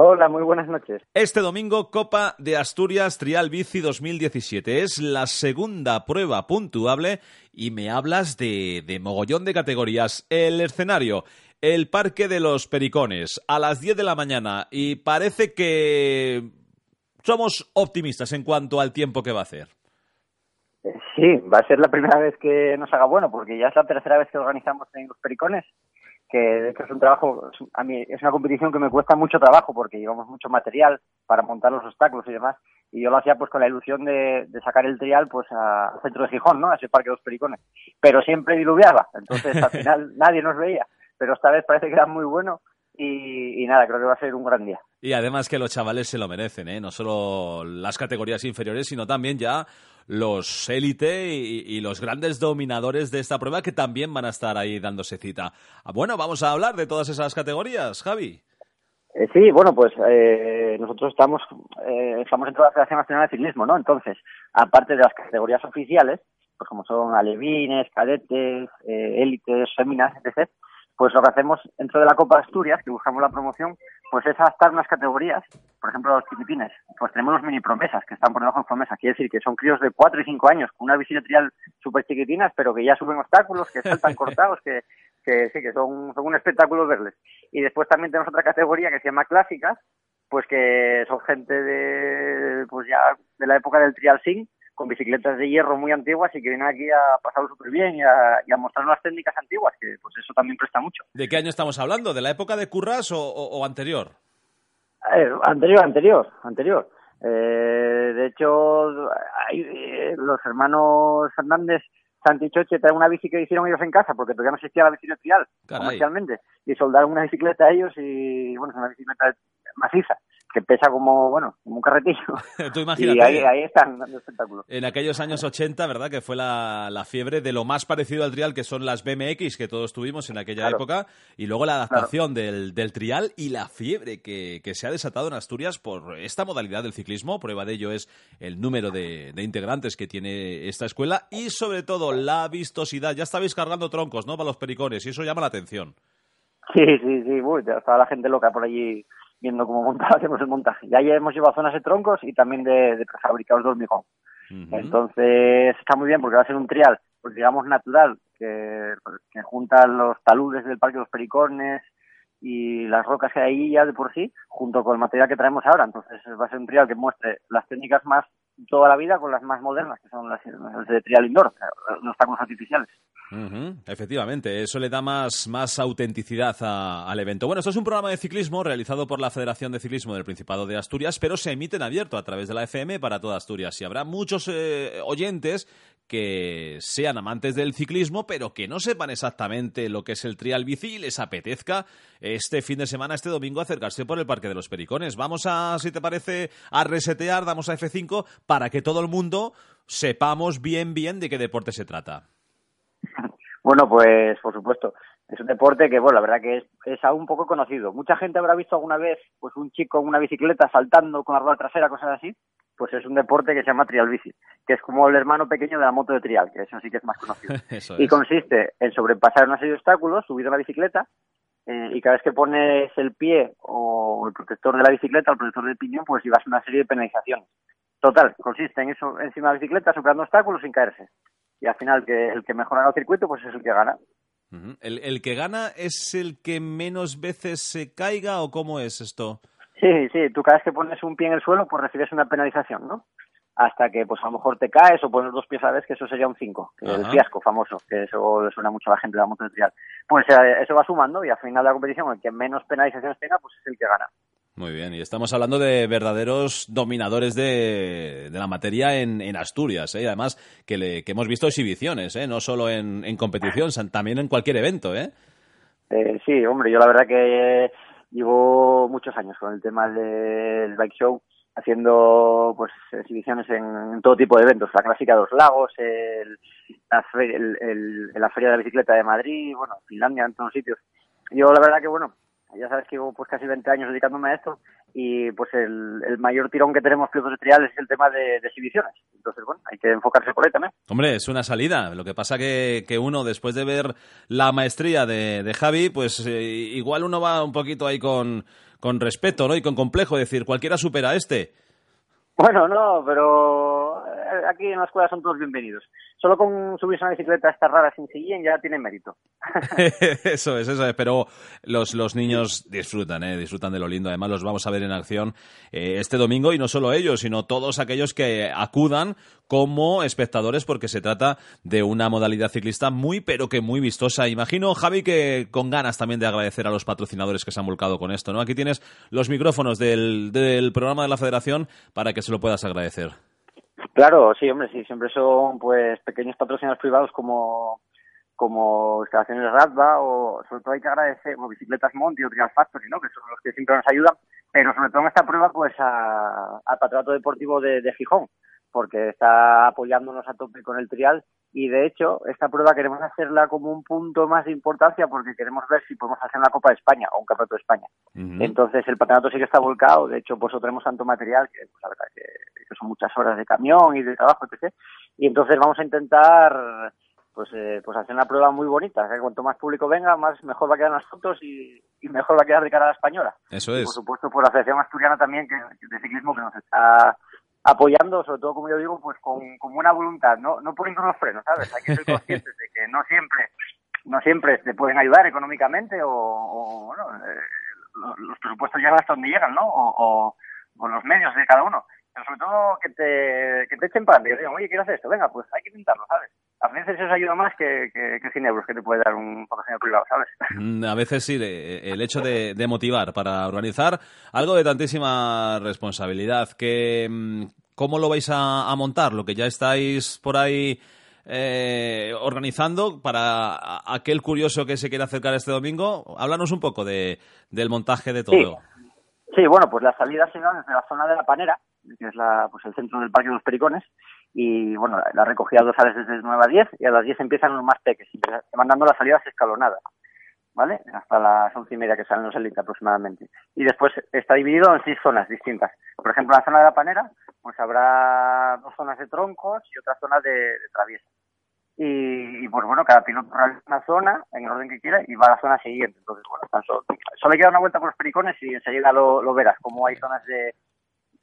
Hola, muy buenas noches. Este domingo, Copa de Asturias Trial Bici 2017. Es la segunda prueba puntuable y me hablas de, de mogollón de categorías. El escenario, el Parque de los Pericones, a las 10 de la mañana y parece que somos optimistas en cuanto al tiempo que va a hacer. Sí, va a ser la primera vez que nos haga bueno, porque ya es la tercera vez que organizamos en los Pericones. que de hecho es un trabajo, a mí es una competición que me cuesta mucho trabajo porque llevamos mucho material para montar los obstáculos y demás, y yo lo hacía pues con la ilusión de, de sacar el trial pues a- al centro de Gijón, ¿no? A ese parque de los pericones, pero siempre diluviaba, entonces al final nadie nos veía, pero esta vez parece que era muy bueno y, y nada, creo que va a ser un gran día. Y además que los chavales se lo merecen, ¿eh? No solo las categorías inferiores, sino también ya los élite y, y los grandes dominadores de esta prueba que también van a estar ahí dándose cita. Ah, Bueno, vamos a hablar de todas esas categorías, Javi. Eh, sí, bueno, pues eh, nosotros estamos, eh, estamos dentro de la Federación Nacional de Ciclismo, ¿no? Entonces, aparte de las categorías oficiales, pues como son alevines, cadetes, eh, élites, féminas, etc., pues lo que hacemos dentro de la Copa Asturias, que buscamos la promoción, pues es adaptar unas categorías, por ejemplo, los chiquitines, pues tenemos los mini promesas, que están por debajo de promesa, quiere decir que son críos de 4 y 5 años, con una de trial súper chiquitinas, pero que ya suben obstáculos, que saltan cortados, que, que sí, que son, son un espectáculo verles. Y después también tenemos otra categoría que se llama clásicas, pues que son gente de, pues ya de la época del trial sin, con bicicletas de hierro muy antiguas y que vienen aquí a pasarlo súper bien y a, y a mostrar unas técnicas antiguas, que pues eso también presta mucho. ¿De qué año estamos hablando? ¿De la época de Curras o, o- o anterior? Eh, anterior, anterior, anterior. Eh, de hecho, hay, eh, los hermanos Fernández, Santi y Choche traen una bici que hicieron ellos en casa, porque todavía no existía la bici trial comercialmente, y soldaron una bicicleta a ellos y, bueno, es una bicicleta maciza, que pesa como, bueno, como un carretillo. Tú y imagínate. ahí, ahí están dando espectáculos. En aquellos años 80, ¿verdad? Que fue la, la fiebre de lo más parecido al trial, que son las BMX que todos tuvimos en aquella Claro. época, y luego la adaptación del, del trial y la fiebre que, que se ha desatado en Asturias por esta modalidad del ciclismo. Prueba de ello es el número de, de integrantes que tiene esta escuela y, sobre todo, la vistosidad. Ya estabais cargando troncos, ¿no? Para los pericones, y eso llama la atención. Sí, sí, sí, uy, estaba la gente loca por allí viendo cómo montaba, hacemos el montaje. Ya hemos llevado zonas de troncos y también de, de prefabricados de hormigón. Entonces está muy bien porque va a ser un trial, pues digamos natural, que, que junta los taludes del Parque de los Pericones y las rocas que hay ahí ya de por sí, junto con el material que traemos ahora. Entonces va a ser un trial que muestre las técnicas más toda la vida con las más modernas, que son las, las de trial indoor, los obstáculos artificiales. Efectivamente, eso le da más, más autenticidad al evento. Bueno, esto es un programa de ciclismo realizado por la Federación de Ciclismo del Principado de Asturias, pero se emite en abierto a través de la FM para toda Asturias. Y habrá muchos eh, oyentes que sean amantes del ciclismo, pero que no sepan exactamente lo que es el trial bici y les apetezca este fin de semana, este domingo, acercarse por el Parque de los Pericones. Vamos a, si te parece, a resetear, damos a F5 para que todo el mundo sepamos bien, bien de qué deporte se trata. Bueno, pues por supuesto. Es un deporte que, bueno, la verdad que es, es aún poco conocido. Mucha gente habrá visto alguna vez pues un chico en una bicicleta saltando con la rueda trasera, cosas así. Pues es un deporte que se llama trial bici, que es como el hermano pequeño de la moto de trial, que eso sí que es más conocido. Eso y consiste en sobrepasar una serie de obstáculos, subir a la bicicleta, eh, y cada vez que pones el pie o el protector de la bicicleta, el protector del piñón, pues llevas una serie de penalizaciones. Total, consiste en eso encima de la bicicleta, superando obstáculos sin caerse. Y al final, que el que mejora el circuito, pues es el que gana. ¿El, el que gana es el que menos veces se caiga o cómo es esto? Sí, sí, tú cada vez que pones un pie en el suelo, pues recibes una penalización, ¿no? Hasta que, pues a lo mejor te caes o pones dos pies a la vez, que eso sería un 5, el fiasco famoso, que eso le suena mucho a la gente de la moto de trial. Pues eh, eso va sumando y al final de la competición, el que menos penalizaciones tenga, pues es el que gana. Muy bien, y estamos hablando de verdaderos dominadores de, de la materia en, en Asturias, ¿eh? Y además que, le- que hemos visto exhibiciones, ¿eh? no solo en, en competición, también en cualquier evento. ¿eh? Eh, sí, hombre, yo la verdad que llevo muchos años con el tema del bike show, haciendo pues exhibiciones en, todo tipo de eventos, la clásica de los lagos, el, la, fe- el- la feria de la bicicleta de Madrid, bueno, Finlandia, en todos sitios. Yo la verdad que bueno, ya sabes que llevo pues casi 20 años dedicándome a esto y pues el, el mayor tirón que tenemos pilotos de trial es el tema de, de exhibiciones. Entonces, bueno, hay que enfocarse por ahí también. Hombre, es una salida. Lo que pasa que, que uno, después de ver la maestría de, de Javi, pues eh, igual uno va un poquito ahí con, con respeto ¿no? y con complejo, es decir, cualquiera supera a este. Bueno, no, pero eh, aquí en la escuela son todos bienvenidos. Solo con subirse a una bicicleta esta rara sin sillín ya tiene mérito. eso es, eso es. Pero los, los niños disfrutan, ¿eh? disfrutan de lo lindo. Además, los vamos a ver en acción eh, este domingo y no solo ellos, sino todos aquellos que acudan como espectadores porque se trata de una modalidad ciclista muy, pero que muy vistosa. Imagino, Javi, que con ganas también de agradecer a los patrocinadores que se han volcado con esto, ¿no? Aquí tienes los micrófonos del, del programa de la Federación para que se lo puedas agradecer. Claro, sí, hombre, sí, siempre son pues pequeños patrocinadores privados como como instalaciones Radba o sobre todo hay que agradecer bueno, Bicicletas Monti o Trial Factory, ¿no? que son los que siempre nos ayudan, pero sobre todo en esta prueba pues a- al Patronato Deportivo de, de Gijón, porque está apoyándonos a tope con el trial y de hecho esta prueba queremos hacerla como un punto más de importancia porque queremos ver si podemos hacer una Copa de España o un Campeonato de España. Entonces el patronato sí que está volcado, de hecho pues traemos tanto material que pues, la verdad que, que son muchas horas de camión y de trabajo, etc. Y entonces vamos a intentar pues eh, pues hacer una prueba muy bonita, que cuanto más público venga, más mejor va a quedar las fotos y, y mejor va a quedar de cara a la española. Eso Y es. por supuesto por la Asociación Asturiana también que, de ciclismo que nos está apoyando, sobre todo como yo digo, pues con, con buena voluntad, no, no poniendo los frenos, ¿sabes? Hay que ser conscientes de que no siempre, no siempre te pueden ayudar económicamente o, o, bueno, eh, lo- los presupuestos llegan hasta donde llegan, ¿no? O, o, o los medios de cada uno. Pero sobre todo que te, que te echen para adelante, digan, oye, quiero hacer esto, venga, pues hay que intentarlo, ¿sabes? A veces eso ayuda más que, que, que 100 euros que te puede dar un patrocinador privado, ¿sabes? Mm, A veces sí, de- el hecho de, de motivar para organizar algo de tantísima responsabilidad. Que, mm, ¿Cómo lo vais a, a montar? Lo que ya estáis por ahí eh, organizando para aquel curioso que se quiera acercar este domingo. Háblanos un poco de, del montaje de todo. Sí, bueno, pues la salida se da desde la zona de la Panera, que es la, pues el centro del Parque de los Pericones, y bueno, la, recogida dos sales desde 9 a 10, y a las 10 empiezan los más peques, y se van dando las salidas escalonadas, ¿vale? Hasta las once y media que salen los élites aproximadamente. Y después está dividido en seis zonas distintas. Por ejemplo, en la zona de la Panera, pues habrá dos zonas de troncos y otra zona de, traviesa. Y, pues bueno, cada piloto realiza una zona en el orden que quiera y va a la zona siguiente. Entonces, bueno, solo, solo hay que una vuelta por los pericones y enseguida lo, lo verás, como hay zonas de,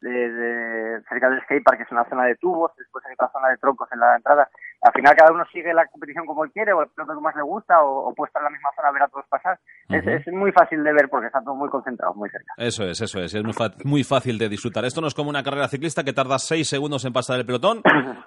de, de- cerca del skatepark, que es una zona de tubos, después hay otra zona de troncos en la entrada. Al final cada uno sigue la competición como él quiere, o el piloto que más le gusta, o, o puede estar en la misma zona a ver a todos pasar. es, muy fácil de ver porque está todo muy concentrado, muy cerca. Eso es, eso es. Es muy fácil de disfrutar. Esto no es como una carrera ciclista que tarda seis segundos en pasar el pelotón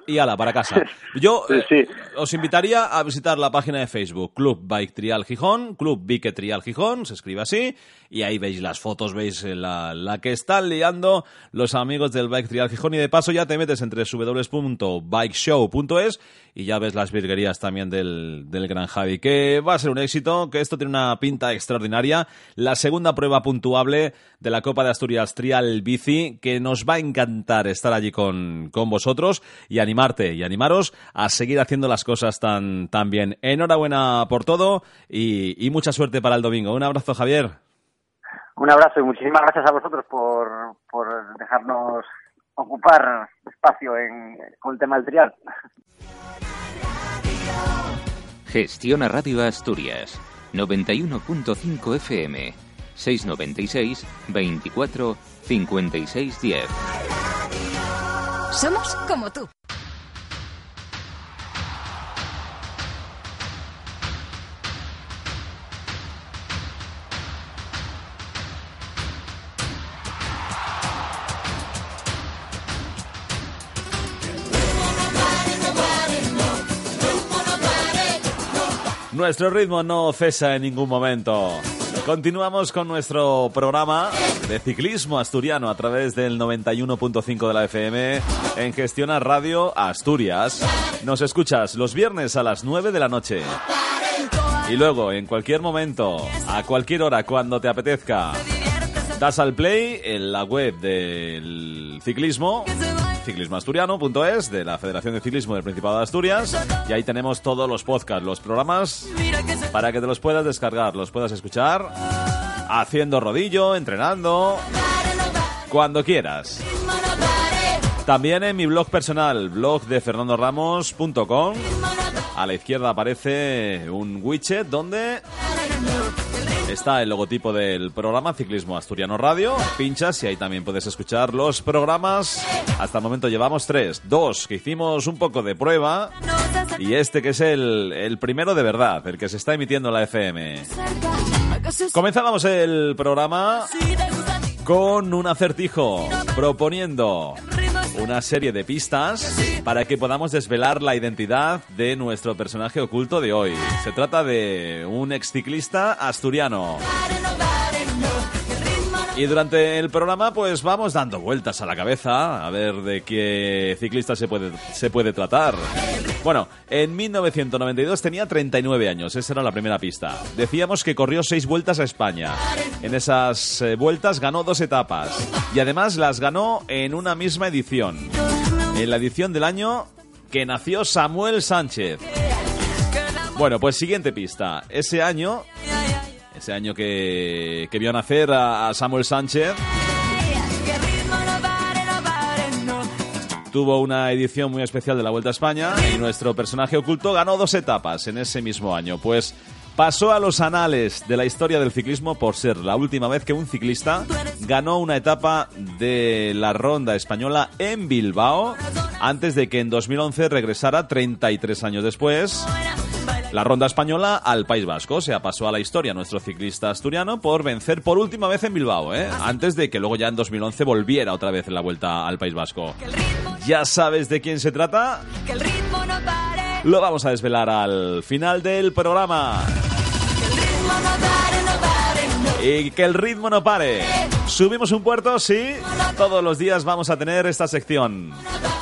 y ala, para casa. Yo eh, os invitaría a visitar la página de Facebook, Club Bike Trial Gijón, Club Bike Trial Gijón, se escribe así, y ahí veis las fotos, veis eh, la, la que están liando los amigos del Bike Trial Gijón, y de paso ya te metes entre www.bikeshow.es y ya ves las virguerías también del, del Gran Javi, que va a ser un éxito, que esto tiene una pinta extraordinaria. La segunda prueba puntuable de la Copa de Asturias Trial Bici, que nos va a encantar estar allí con, con vosotros y animarte y animaros a seguir haciendo las cosas tan, tan bien. Enhorabuena por todo y, y mucha suerte para el domingo. Un abrazo, Javier. Un abrazo y muchísimas gracias a vosotros por, por dejarnos ocupar espacio en, con el tema del trial. Gestiona Radio Asturias. 91.5 FM. 696 24 56 10. Somos como tú. Nuestro ritmo no cesa en ningún momento. Continuamos con nuestro programa de ciclismo asturiano a través del 91.5 de la FM en Gestiona Radio Asturias. Nos escuchas los viernes a las 9 de la noche. Y luego, en cualquier momento, a cualquier hora, cuando te apetezca, das al play en la web del ciclismo, ciclismoasturiano.es, de la Federación de Ciclismo del Principado de Asturias, y ahí tenemos todos los podcasts, los programas, para que te los puedas descargar, los puedas escuchar, haciendo rodillo, entrenando, cuando quieras. También en mi blog personal, blog de. A la izquierda aparece un widget donde está el logotipo del programa Ciclismo Asturiano Radio. Pinchas y ahí también puedes escuchar los programas. Hasta el momento llevamos tres. Dos que hicimos un poco de prueba. Y este que es el, el primero de verdad, el que se está emitiendo en la FM. Comenzábamos el programa con un acertijo proponiendo una serie de pistas para que podamos desvelar la identidad de nuestro personaje oculto de hoy. Se trata de un exciclista asturiano. Y durante el programa pues vamos dando vueltas a la cabeza a ver de qué ciclista se puede, se puede tratar. Bueno, en 1992 tenía 39 años, esa era la primera pista. Decíamos que corrió seis vueltas a España. En esas eh, vueltas ganó dos etapas y además las ganó en una misma edición. En la edición del año que nació Samuel Sánchez. Bueno, pues siguiente pista. Ese año ese año que, vio nacer a Samuel Sánchez. Tuvo una edición muy especial de la Vuelta a España y nuestro personaje oculto ganó dos etapas en ese mismo año. Pues pasó a los anales de la historia del ciclismo por ser la última vez que un ciclista ganó una etapa de la ronda española en Bilbao antes de que en 2011 regresara 33 años después la ronda española al País Vasco. O sea, pasó a la historia nuestro ciclista asturiano por vencer por última vez en Bilbao, ¿eh? antes de que luego ya en 2011 volviera otra vez en la vuelta al País Vasco. ¿Ya sabes de quién se trata? Lo vamos a desvelar al final del programa. Y que el ritmo no pare. Subimos un puerto, sí. Todos los días vamos a tener esta sección.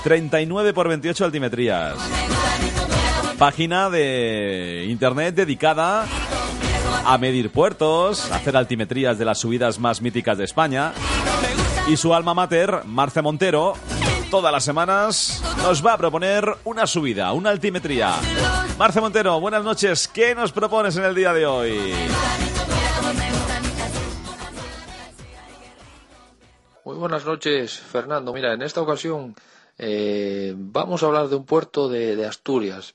39 por 28 altimetrías página de internet dedicada a medir puertos, a hacer altimetrías de las subidas más míticas de España. Y su alma mater, Marce Montero, todas las semanas nos va a proponer una subida, una altimetría. Marce Montero, buenas noches. ¿Qué nos propones en el día de hoy? Muy buenas noches, Fernando. Mira, en esta ocasión eh, vamos a hablar de un puerto de, de Asturias,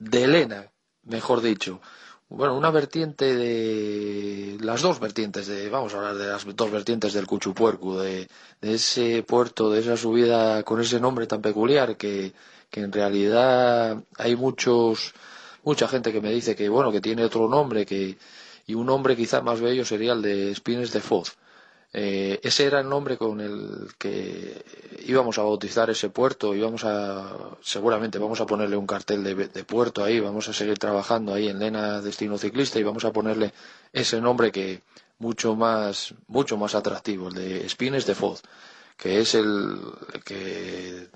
de Elena, mejor dicho. Bueno, una vertiente de las dos vertientes de, vamos a hablar de las dos vertientes del Cuchupuercu, de, de ese puerto, de esa subida con ese nombre tan peculiar que, que en realidad hay muchos, mucha gente que me dice que bueno, que tiene otro nombre que, y un nombre quizá más bello sería el de Espines de Foz. Eh, ese era el nombre con el que íbamos a bautizar ese puerto, íbamos a, seguramente vamos a ponerle un cartel de, puerto ahí, vamos a seguir trabajando ahí en Lena Destino Ciclista y vamos a ponerle ese nombre que mucho más, mucho más atractivo, el de Espines de Foz, que es el que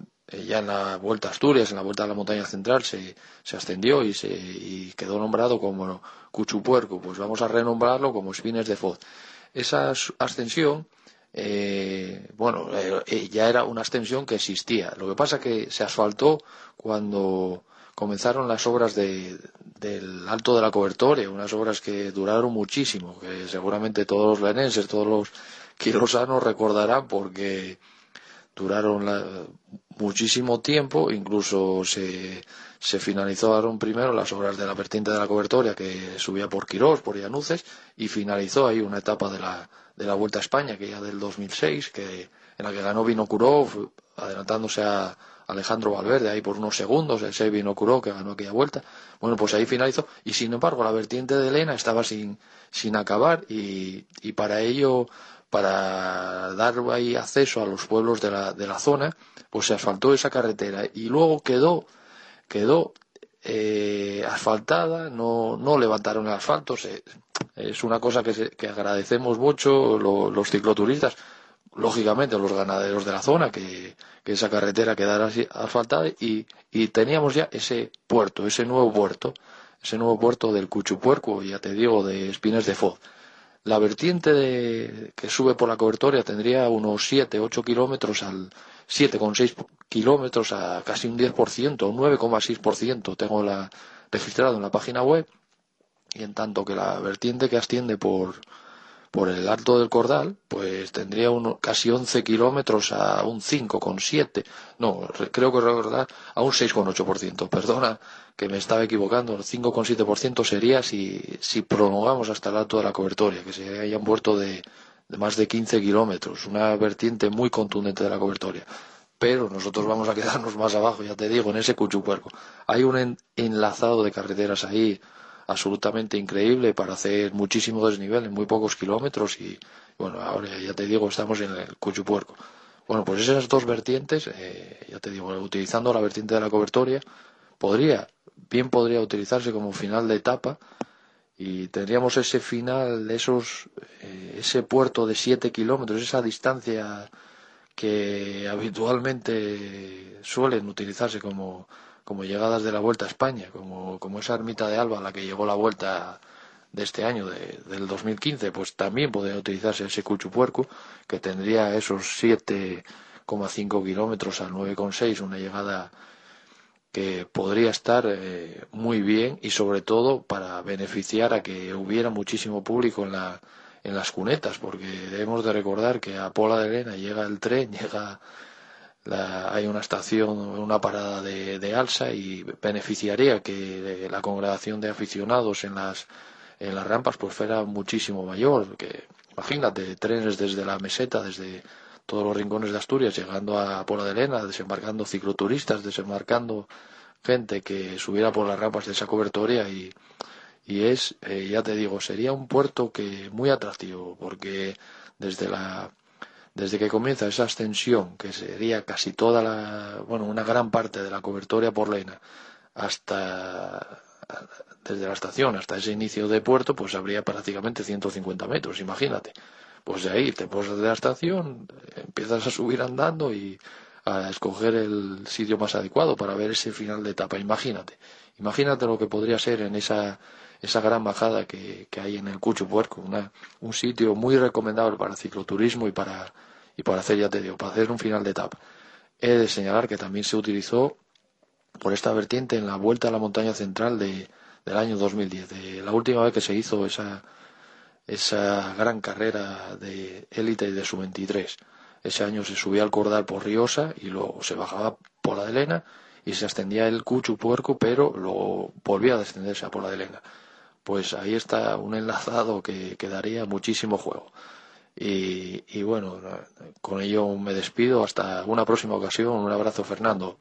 ya en la Vuelta a Asturias, en la Vuelta a la Montaña Central, se, se ascendió y, se, y quedó nombrado como Cuchupuerco, pues vamos a renombrarlo como Espines de Foz esa ascensión, eh, bueno, eh, ya era una ascensión que existía. Lo que pasa que se asfaltó cuando comenzaron las obras de, del Alto de la Cobertoria, unas obras que duraron muchísimo, que seguramente todos los lenenses, todos los quirosanos recordarán porque duraron la, muchísimo tiempo, incluso se, se finalizaron primero las obras de la vertiente de la cobertoria que subía por Quirós, por Llanuces, y finalizó ahí una etapa de la, de la Vuelta a España, que ya del 2006, que, en la que ganó Vinokurov, adelantándose a Alejandro Valverde ahí por unos segundos, ese Vinokurov que ganó aquella vuelta. Bueno, pues ahí finalizó, y sin embargo la vertiente de Elena estaba sin, sin acabar, y, y para ello para dar ahí acceso a los pueblos de la, de la zona, pues se asfaltó esa carretera y luego quedó, quedó eh, asfaltada, no, no levantaron el asfalto, se, es una cosa que, se, que agradecemos mucho lo, los cicloturistas, lógicamente los ganaderos de la zona, que, que esa carretera quedara así asfaltada y, y teníamos ya ese puerto, ese nuevo puerto, ese nuevo puerto del Cuchupuerco, ya te digo, de Espines de Foz. La vertiente de, que sube por la cobertoria tendría unos 7, 8 kilómetros al 7,6 kilómetros a casi un 10%, un 9,6% tengo la, registrado en la página web. Y en tanto que la vertiente que asciende por, por el alto del cordal, pues tendría uno, casi 11 kilómetros a un 5,7, no, re- creo que recordar a un 6,8%, perdona que me estaba equivocando, el 5,7% sería si, si prolongamos hasta el alto de la cobertoria, que sería un puerto de, de más de 15 kilómetros, una vertiente muy contundente de la cobertoria. Pero nosotros vamos a quedarnos más abajo, ya te digo, en ese cuchupuerco. Hay un en- enlazado de carreteras ahí absolutamente increíble para hacer muchísimo desnivel en muy pocos kilómetros y bueno, ahora ya te digo, estamos en el Cuchupuerco. Bueno, pues esas dos vertientes, eh, ya te digo, utilizando la vertiente de la cobertoria, podría, bien podría utilizarse como final de etapa y tendríamos ese final, esos, eh, ese puerto de 7 kilómetros, esa distancia que habitualmente suelen utilizarse como, como llegadas de la Vuelta a España, como, como esa ermita de Alba a la que llegó la Vuelta de este año, de- del 2015, pues también podría utilizarse ese Cuchupuerco, que tendría esos 7,5 kilómetros al 9,6, una llegada que podría estar eh, muy bien y sobre todo para beneficiar a que hubiera muchísimo público en la en las cunetas porque debemos de recordar que a Pola de Elena llega el tren llega la- hay una estación una parada de, de alza y beneficiaría que la congregación de aficionados en las en las rampas pues fuera muchísimo mayor que imagínate trenes desde la meseta desde todos los rincones de Asturias llegando a Pola de Elena desembarcando cicloturistas desembarcando gente que subiera por las rampas de esa cobertoria y, y es, eh, ya te digo, sería un puerto que muy atractivo porque desde la desde que comienza esa ascensión que sería casi toda la bueno una gran parte de la cobertoria por Lena hasta desde la estación hasta ese inicio de puerto pues habría prácticamente 150 metros imagínate. Pues de ahí te pones de la estación empiezas a subir andando y a escoger el sitio más adecuado para ver ese final de etapa imagínate. Imagínate lo que podría ser en esa esa gran bajada que, que hay en el Cucho Puerco, una, un sitio muy recomendable para cicloturismo y para, y para hacer, ya te digo, para hacer un final de etapa. He de señalar que también se utilizó por esta vertiente en la vuelta a la montaña central de, del año 2010, de la última vez que se hizo esa, esa gran carrera de élite de su 23. Ese año se subía al Cordal por Riosa y luego se bajaba por la de Elena y se ascendía el Cuchu Puerco, pero luego volvía a descenderse a por la de Elena. Pues ahí está un enlazado que, que daría muchísimo juego. Y, y bueno, con ello me despido. Hasta una próxima ocasión. Un abrazo, Fernando.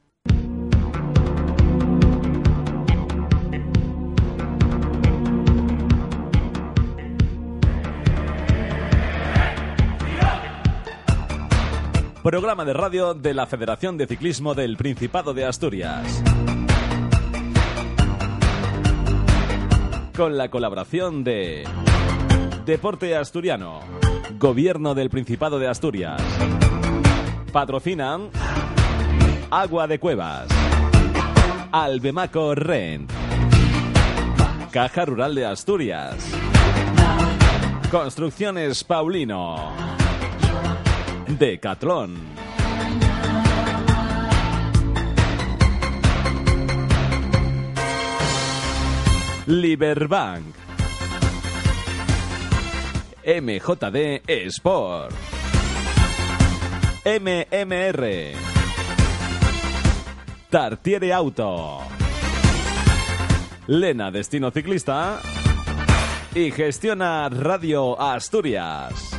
Programa de radio de la Federación de Ciclismo del Principado de Asturias. Con la colaboración de Deporte Asturiano, Gobierno del Principado de Asturias. Patrocinan Agua de Cuevas, Albemaco Rent, Caja Rural de Asturias, Construcciones Paulino. Decatlón. Liberbank. MJD Sport. MMR. Tartiere Auto. Lena Destino Ciclista. Y gestiona Radio Asturias.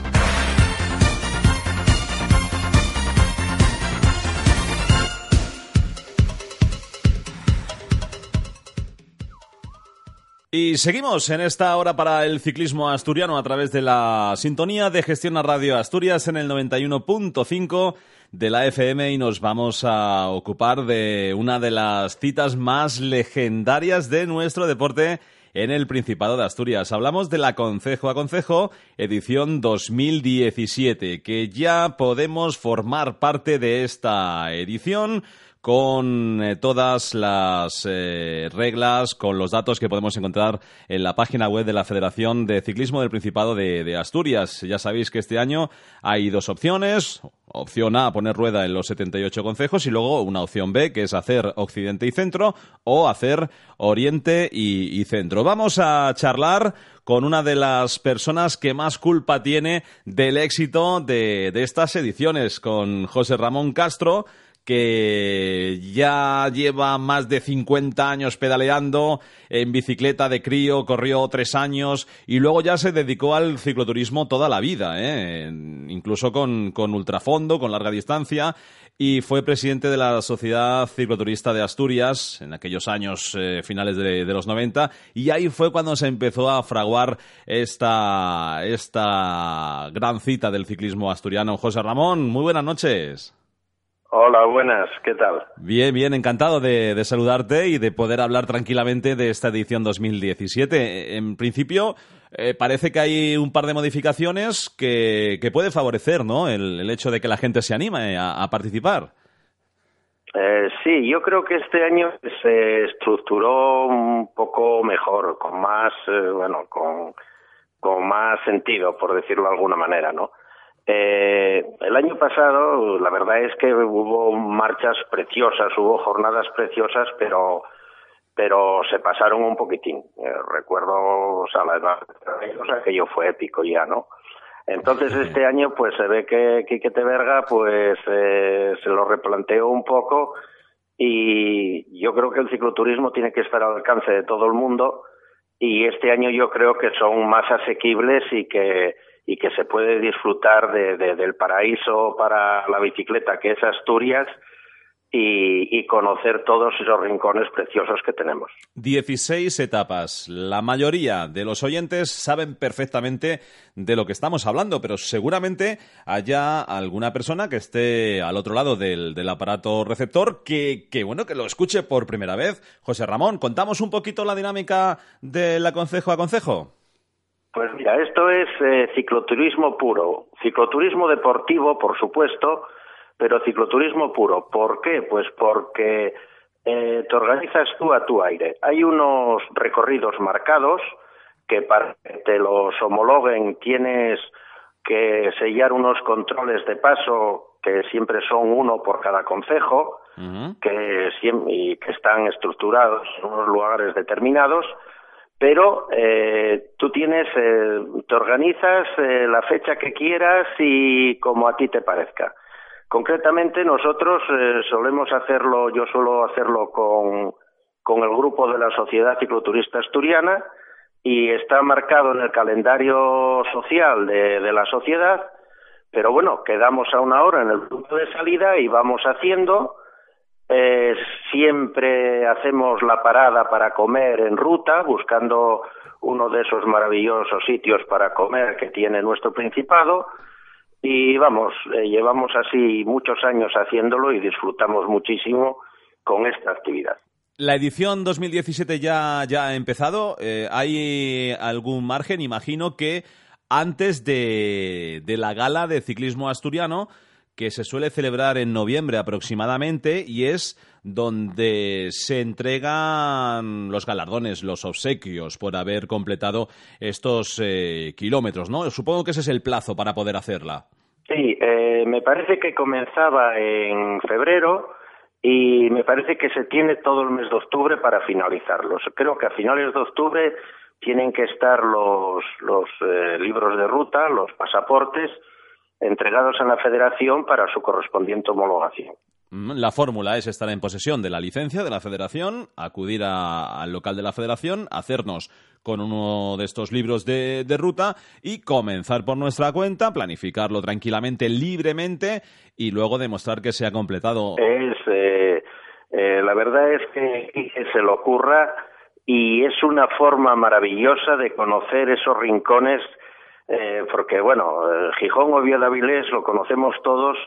Y seguimos en esta hora para el ciclismo asturiano a través de la sintonía de gestión a Radio Asturias en el 91.5 de la FM y nos vamos a ocupar de una de las citas más legendarias de nuestro deporte en el Principado de Asturias. Hablamos de la Concejo a Concejo, edición 2017, que ya podemos formar parte de esta edición con eh, todas las eh, reglas, con los datos que podemos encontrar en la página web de la Federación de Ciclismo del Principado de, Asturias. Ya sabéis que este año hay dos opciones. Opción A, poner rueda en los 78 concejos y luego una opción B, que es hacer Occidente y Centro o hacer Oriente y, Centro. Vamos a charlar con una de las personas que más culpa tiene del éxito de estas ediciones, con José Ramón Castro, que ya lleva más de 50 años pedaleando en bicicleta de crío, corrió tres años y luego ya se dedicó al cicloturismo toda la vida, ¿eh? incluso con, con ultrafondo, con larga distancia y fue presidente de la Sociedad Cicloturista de Asturias en aquellos años eh, finales de, de, los 90 y ahí fue cuando se empezó a fraguar esta, esta gran cita del ciclismo asturiano. José Ramón, muy buenas noches. Hola, buenas, ¿qué tal? Bien, bien, encantado de, de, saludarte y de poder hablar tranquilamente de esta edición 2017. En principio, eh, parece que hay un par de modificaciones que, que puede favorecer ¿no? el, el, hecho de que la gente se anime a, a participar. Eh, sí, yo creo que este año se estructuró un poco mejor, con más, eh, bueno, con, con más sentido, por decirlo de alguna manera, ¿no? Eh, el año pasado, la verdad es que hubo marchas preciosas, hubo jornadas preciosas, pero pero se pasaron un poquitín. Eh, recuerdo, o sea, la aquello fue épico ya, ¿no? Entonces este año, pues se ve que Quique Teberga, pues eh, se lo replanteó un poco y yo creo que el cicloturismo tiene que estar al alcance de todo el mundo y este año yo creo que son más asequibles y que y que se puede disfrutar de, de, del paraíso para la bicicleta que es Asturias y, conocer todos esos rincones preciosos que tenemos. 16 etapas. La mayoría de los oyentes saben perfectamente de lo que estamos hablando, pero seguramente haya alguna persona que esté al otro lado del, del aparato receptor que, que, bueno, que lo escuche por primera vez. José Ramón, ¿contamos un poquito la dinámica de la concejo a concejo? Pues mira, esto es eh, cicloturismo puro, cicloturismo deportivo, por supuesto, pero cicloturismo puro. ¿Por qué? Pues porque eh, te organizas tú a tu aire. Hay unos recorridos marcados que para que te los homologuen tienes que sellar unos controles de paso que siempre son uno por cada concejo, uh -huh. que, y que están estructurados en unos lugares determinados pero eh, tú tienes, eh, te organizas eh, la fecha que quieras y como a ti te parezca. Concretamente nosotros eh, solemos hacerlo, yo suelo hacerlo con, con el grupo de la Sociedad Cicloturista Asturiana y está marcado en el calendario social de, de la sociedad, pero bueno, quedamos a una hora en el punto de salida y vamos haciendo eh, siempre hacemos la parada para comer en ruta, buscando uno de esos maravillosos sitios para comer que tiene nuestro Principado. Y vamos, eh, llevamos así muchos años haciéndolo y disfrutamos muchísimo con esta actividad. La edición 2017 ya, ya ha empezado. Eh, ¿Hay algún margen? Imagino que antes de, de la gala de ciclismo asturiano que se suele celebrar en noviembre aproximadamente y es donde se entregan los galardones, los obsequios por haber completado estos eh, kilómetros, ¿no? Supongo que ese es el plazo para poder hacerla. Sí, eh, me parece que comenzaba en febrero y me parece que se tiene todo el mes de octubre para finalizarlos. Creo que a finales de octubre tienen que estar los, los eh, libros de ruta, los pasaportes, entregados a la Federación para su correspondiente homologación. La fórmula es estar en posesión de la licencia de la Federación, acudir a, al local de la Federación, hacernos con uno de estos libros de, de, ruta y comenzar por nuestra cuenta, planificarlo tranquilamente, libremente y luego demostrar que se ha completado. Es, eh, eh, la verdad es que, que se lo ocurra y es una forma maravillosa de conocer esos rincones eh, porque bueno, Gijón, Oviedo, Avilés lo conocemos todos,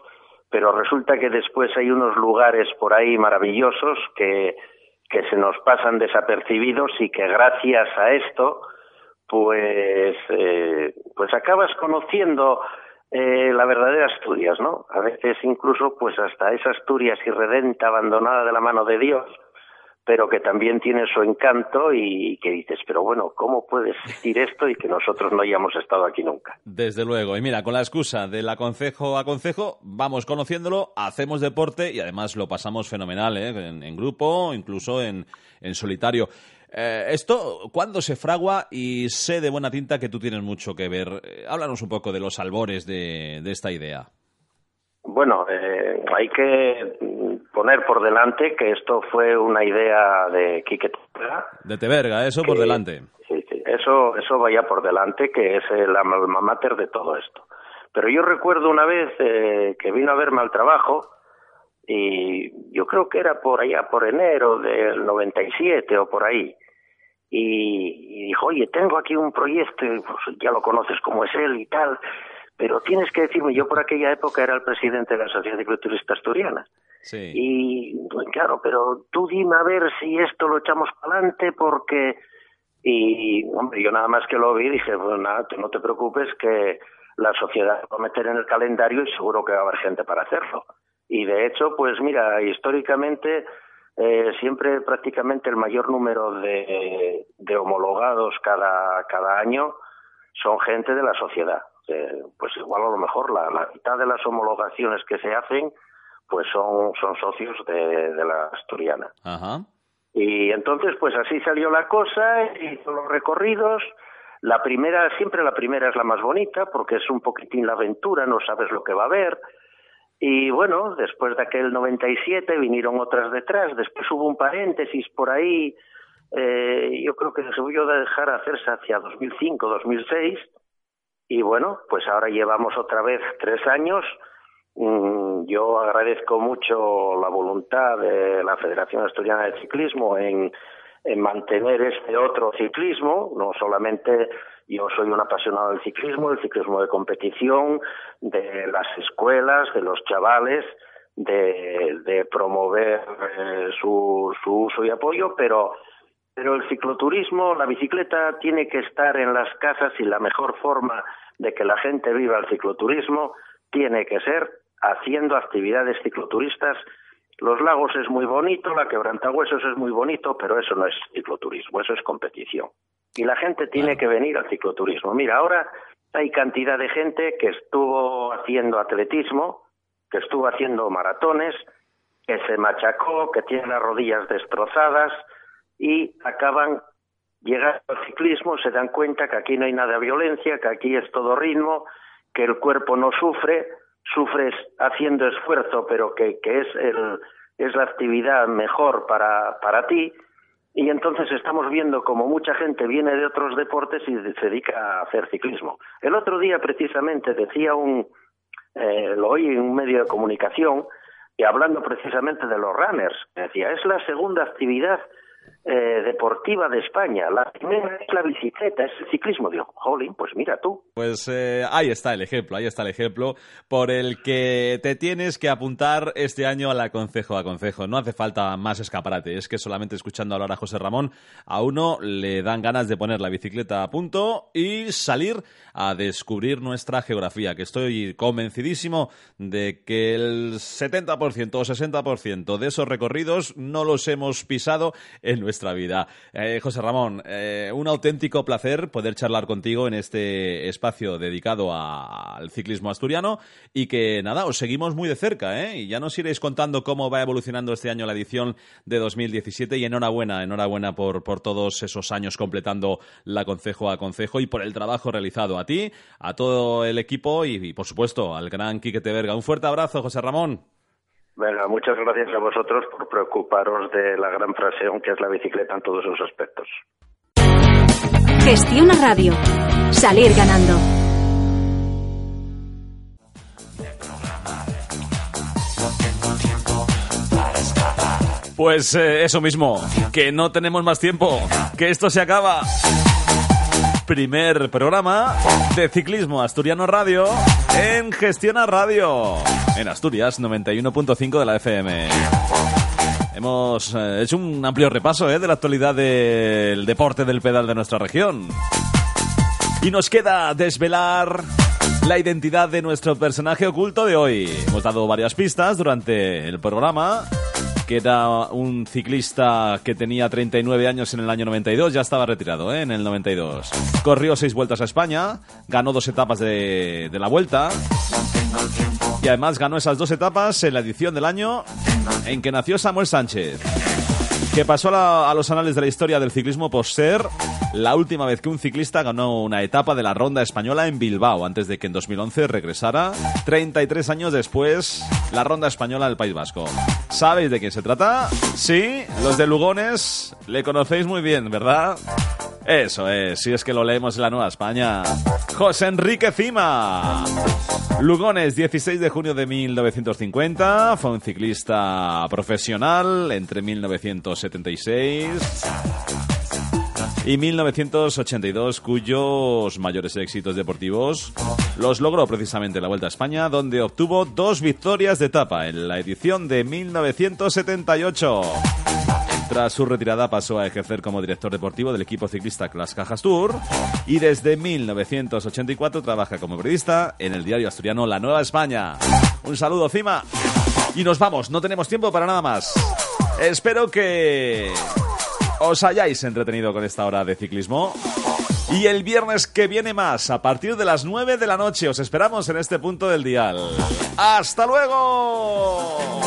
pero resulta que después hay unos lugares por ahí maravillosos que, que se nos pasan desapercibidos y que gracias a esto, pues, eh, pues acabas conociendo eh, la verdadera Asturias, ¿no? A veces incluso pues hasta esa Asturias irredenta, abandonada de la mano de Dios, pero que también tiene su encanto y que dices, pero bueno, ¿cómo puede existir esto y que nosotros no hayamos estado aquí nunca? Desde luego. Y mira, con la excusa del aconsejo a consejo, vamos conociéndolo, hacemos deporte y además lo pasamos fenomenal, ¿eh? en, en grupo, incluso en, en solitario. Eh, esto, ¿cuándo se fragua? Y sé de buena tinta que tú tienes mucho que ver. Eh, háblanos un poco de los albores de, de esta idea. Bueno, eh, hay que poner por delante que esto fue una idea de Quique Teverga. De Teverga, eso por delante. Sí, sí, eso, eso vaya por delante, que es el alma mater de todo esto. Pero yo recuerdo una vez eh, que vino a verme al trabajo y yo creo que era por allá, por enero del 97 o por ahí. Y, y dijo, oye, tengo aquí un proyecto, pues, ya lo conoces como es él y tal, pero tienes que decirme, yo por aquella época era el presidente de la Sociedad Cicloturista Asturiana. Y pues, claro, pero tú dime a ver si esto lo echamos para adelante porque... Y hombre, yo nada más que lo vi dije, pues nada, tú no te preocupes que la sociedad lo va a meter en el calendario y seguro que va a haber gente para hacerlo. Y de hecho, pues mira, históricamente eh, siempre prácticamente el mayor número de, de homologados cada, cada año son gente de la sociedad. Eh, pues igual a lo mejor la, la mitad de las homologaciones que se hacen pues son, son socios de, de la asturiana. Ajá. Y entonces, pues así salió la cosa, hizo los recorridos. La primera, siempre la primera es la más bonita, porque es un poquitín la aventura, no sabes lo que va a haber. Y bueno, después de aquel 97 vinieron otras detrás, después hubo un paréntesis por ahí, eh, yo creo que se volvió a dejar hacerse hacia 2005, 2006, y bueno, pues ahora llevamos otra vez tres años. Mm, Yo agradezco mucho la voluntad de la Federación Asturiana de Ciclismo en, en mantener este otro ciclismo, no solamente yo soy un apasionado del ciclismo, el ciclismo de competición, de las escuelas, de los chavales, de, promover eh, su, su uso y apoyo, pero el cicloturismo, la bicicleta tiene que estar en las casas y la mejor forma de que la gente viva el cicloturismo tiene que ser haciendo actividades cicloturistas. Los lagos es muy bonito, la quebrantahuesos es muy bonito, pero eso no es cicloturismo, eso es competición. Y la gente tiene que venir al cicloturismo. Mira, ahora hay cantidad de gente que estuvo haciendo atletismo, que estuvo haciendo maratones, que se machacó, que tiene las rodillas destrozadas y acaban llegando al ciclismo, se dan cuenta que aquí no hay nada de violencia, que aquí es todo ritmo, que el cuerpo no sufre, sufres haciendo esfuerzo, pero que, que es, el, es la actividad mejor para, para ti. Y entonces estamos viendo como mucha gente viene de otros deportes y se dedica a hacer ciclismo. El otro día precisamente decía un, eh, lo oí en un medio de comunicación, y hablando precisamente de los runners, decía, es la segunda actividad eh, deportiva de España. La primera es la bicicleta, es el ciclismo. Digo, jolín, pues mira tú. Pues eh, ahí está el ejemplo, ahí está el ejemplo por el que te tienes que apuntar este año a la Concejo a Concejo. No hace falta más escaparate, es que solamente escuchando hablar a José Ramón a uno le dan ganas de poner la bicicleta a punto y salir a descubrir nuestra geografía, que estoy convencidísimo de que el 70% o 60% de esos recorridos no los hemos pisado en nuestra vida. Eh, José Ramón, eh, un auténtico placer poder charlar contigo en este espacio dedicado al ciclismo asturiano y que nada, os seguimos muy de cerca ¿eh? y ya nos iréis contando cómo va evolucionando este año la edición de 2017 y enhorabuena, enhorabuena por, por todos esos años completando la Concejo a Concejo y por el trabajo realizado a ti, a todo el equipo y, y, por supuesto al gran Quique Teverga. Un fuerte abrazo, José Ramón. Venga, muchas gracias a vosotros por preocuparos de la gran frasión que es la bicicleta en todos sus aspectos. Gestiona Radio. Salir ganando. Pues eh, eso mismo, que no tenemos más tiempo, que esto se acaba. Primer programa de Ciclismo Asturiano Radio en Gestiona Radio, en Asturias 91.5 de la FM. Hemos eh, hecho un amplio repaso eh, de la actualidad del deporte del pedal de nuestra región. Y nos queda desvelar la identidad de nuestro personaje oculto de hoy. Hemos dado varias pistas durante el programa que era un ciclista que tenía 39 años en el año 92, ya estaba retirado ¿eh? en el 92. Corrió seis vueltas a España, ganó dos etapas de, de la vuelta y además ganó esas dos etapas en la edición del año en que nació Samuel Sánchez que pasó a, a los anales de la historia del ciclismo por ser la última vez que un ciclista ganó una etapa de la ronda española en Bilbao, antes de que en 2011 regresara, 33 años después, la ronda española del País Vasco. ¿Sabéis de quién se trata? Sí, los de Lugones le conocéis muy bien, ¿verdad? Eso es, si es que lo leemos en la Nueva España. José Enrique Cima. Lugones, 16 de junio de 1950, fue un ciclista profesional entre 1976 y 1982, cuyos mayores éxitos deportivos los logró precisamente en la Vuelta a España, donde obtuvo dos victorias de etapa en la edición de 1978. Tras su retirada pasó a ejercer como director deportivo del equipo ciclista Las Cajas Tour y desde 1984 trabaja como periodista en el diario asturiano La Nueva España. Un saludo, Cima. Y nos vamos, no tenemos tiempo para nada más. Espero que os hayáis entretenido con esta hora de ciclismo. Y el viernes que viene más, a partir de las 9 de la noche, os esperamos en este punto del dial. ¡Hasta luego!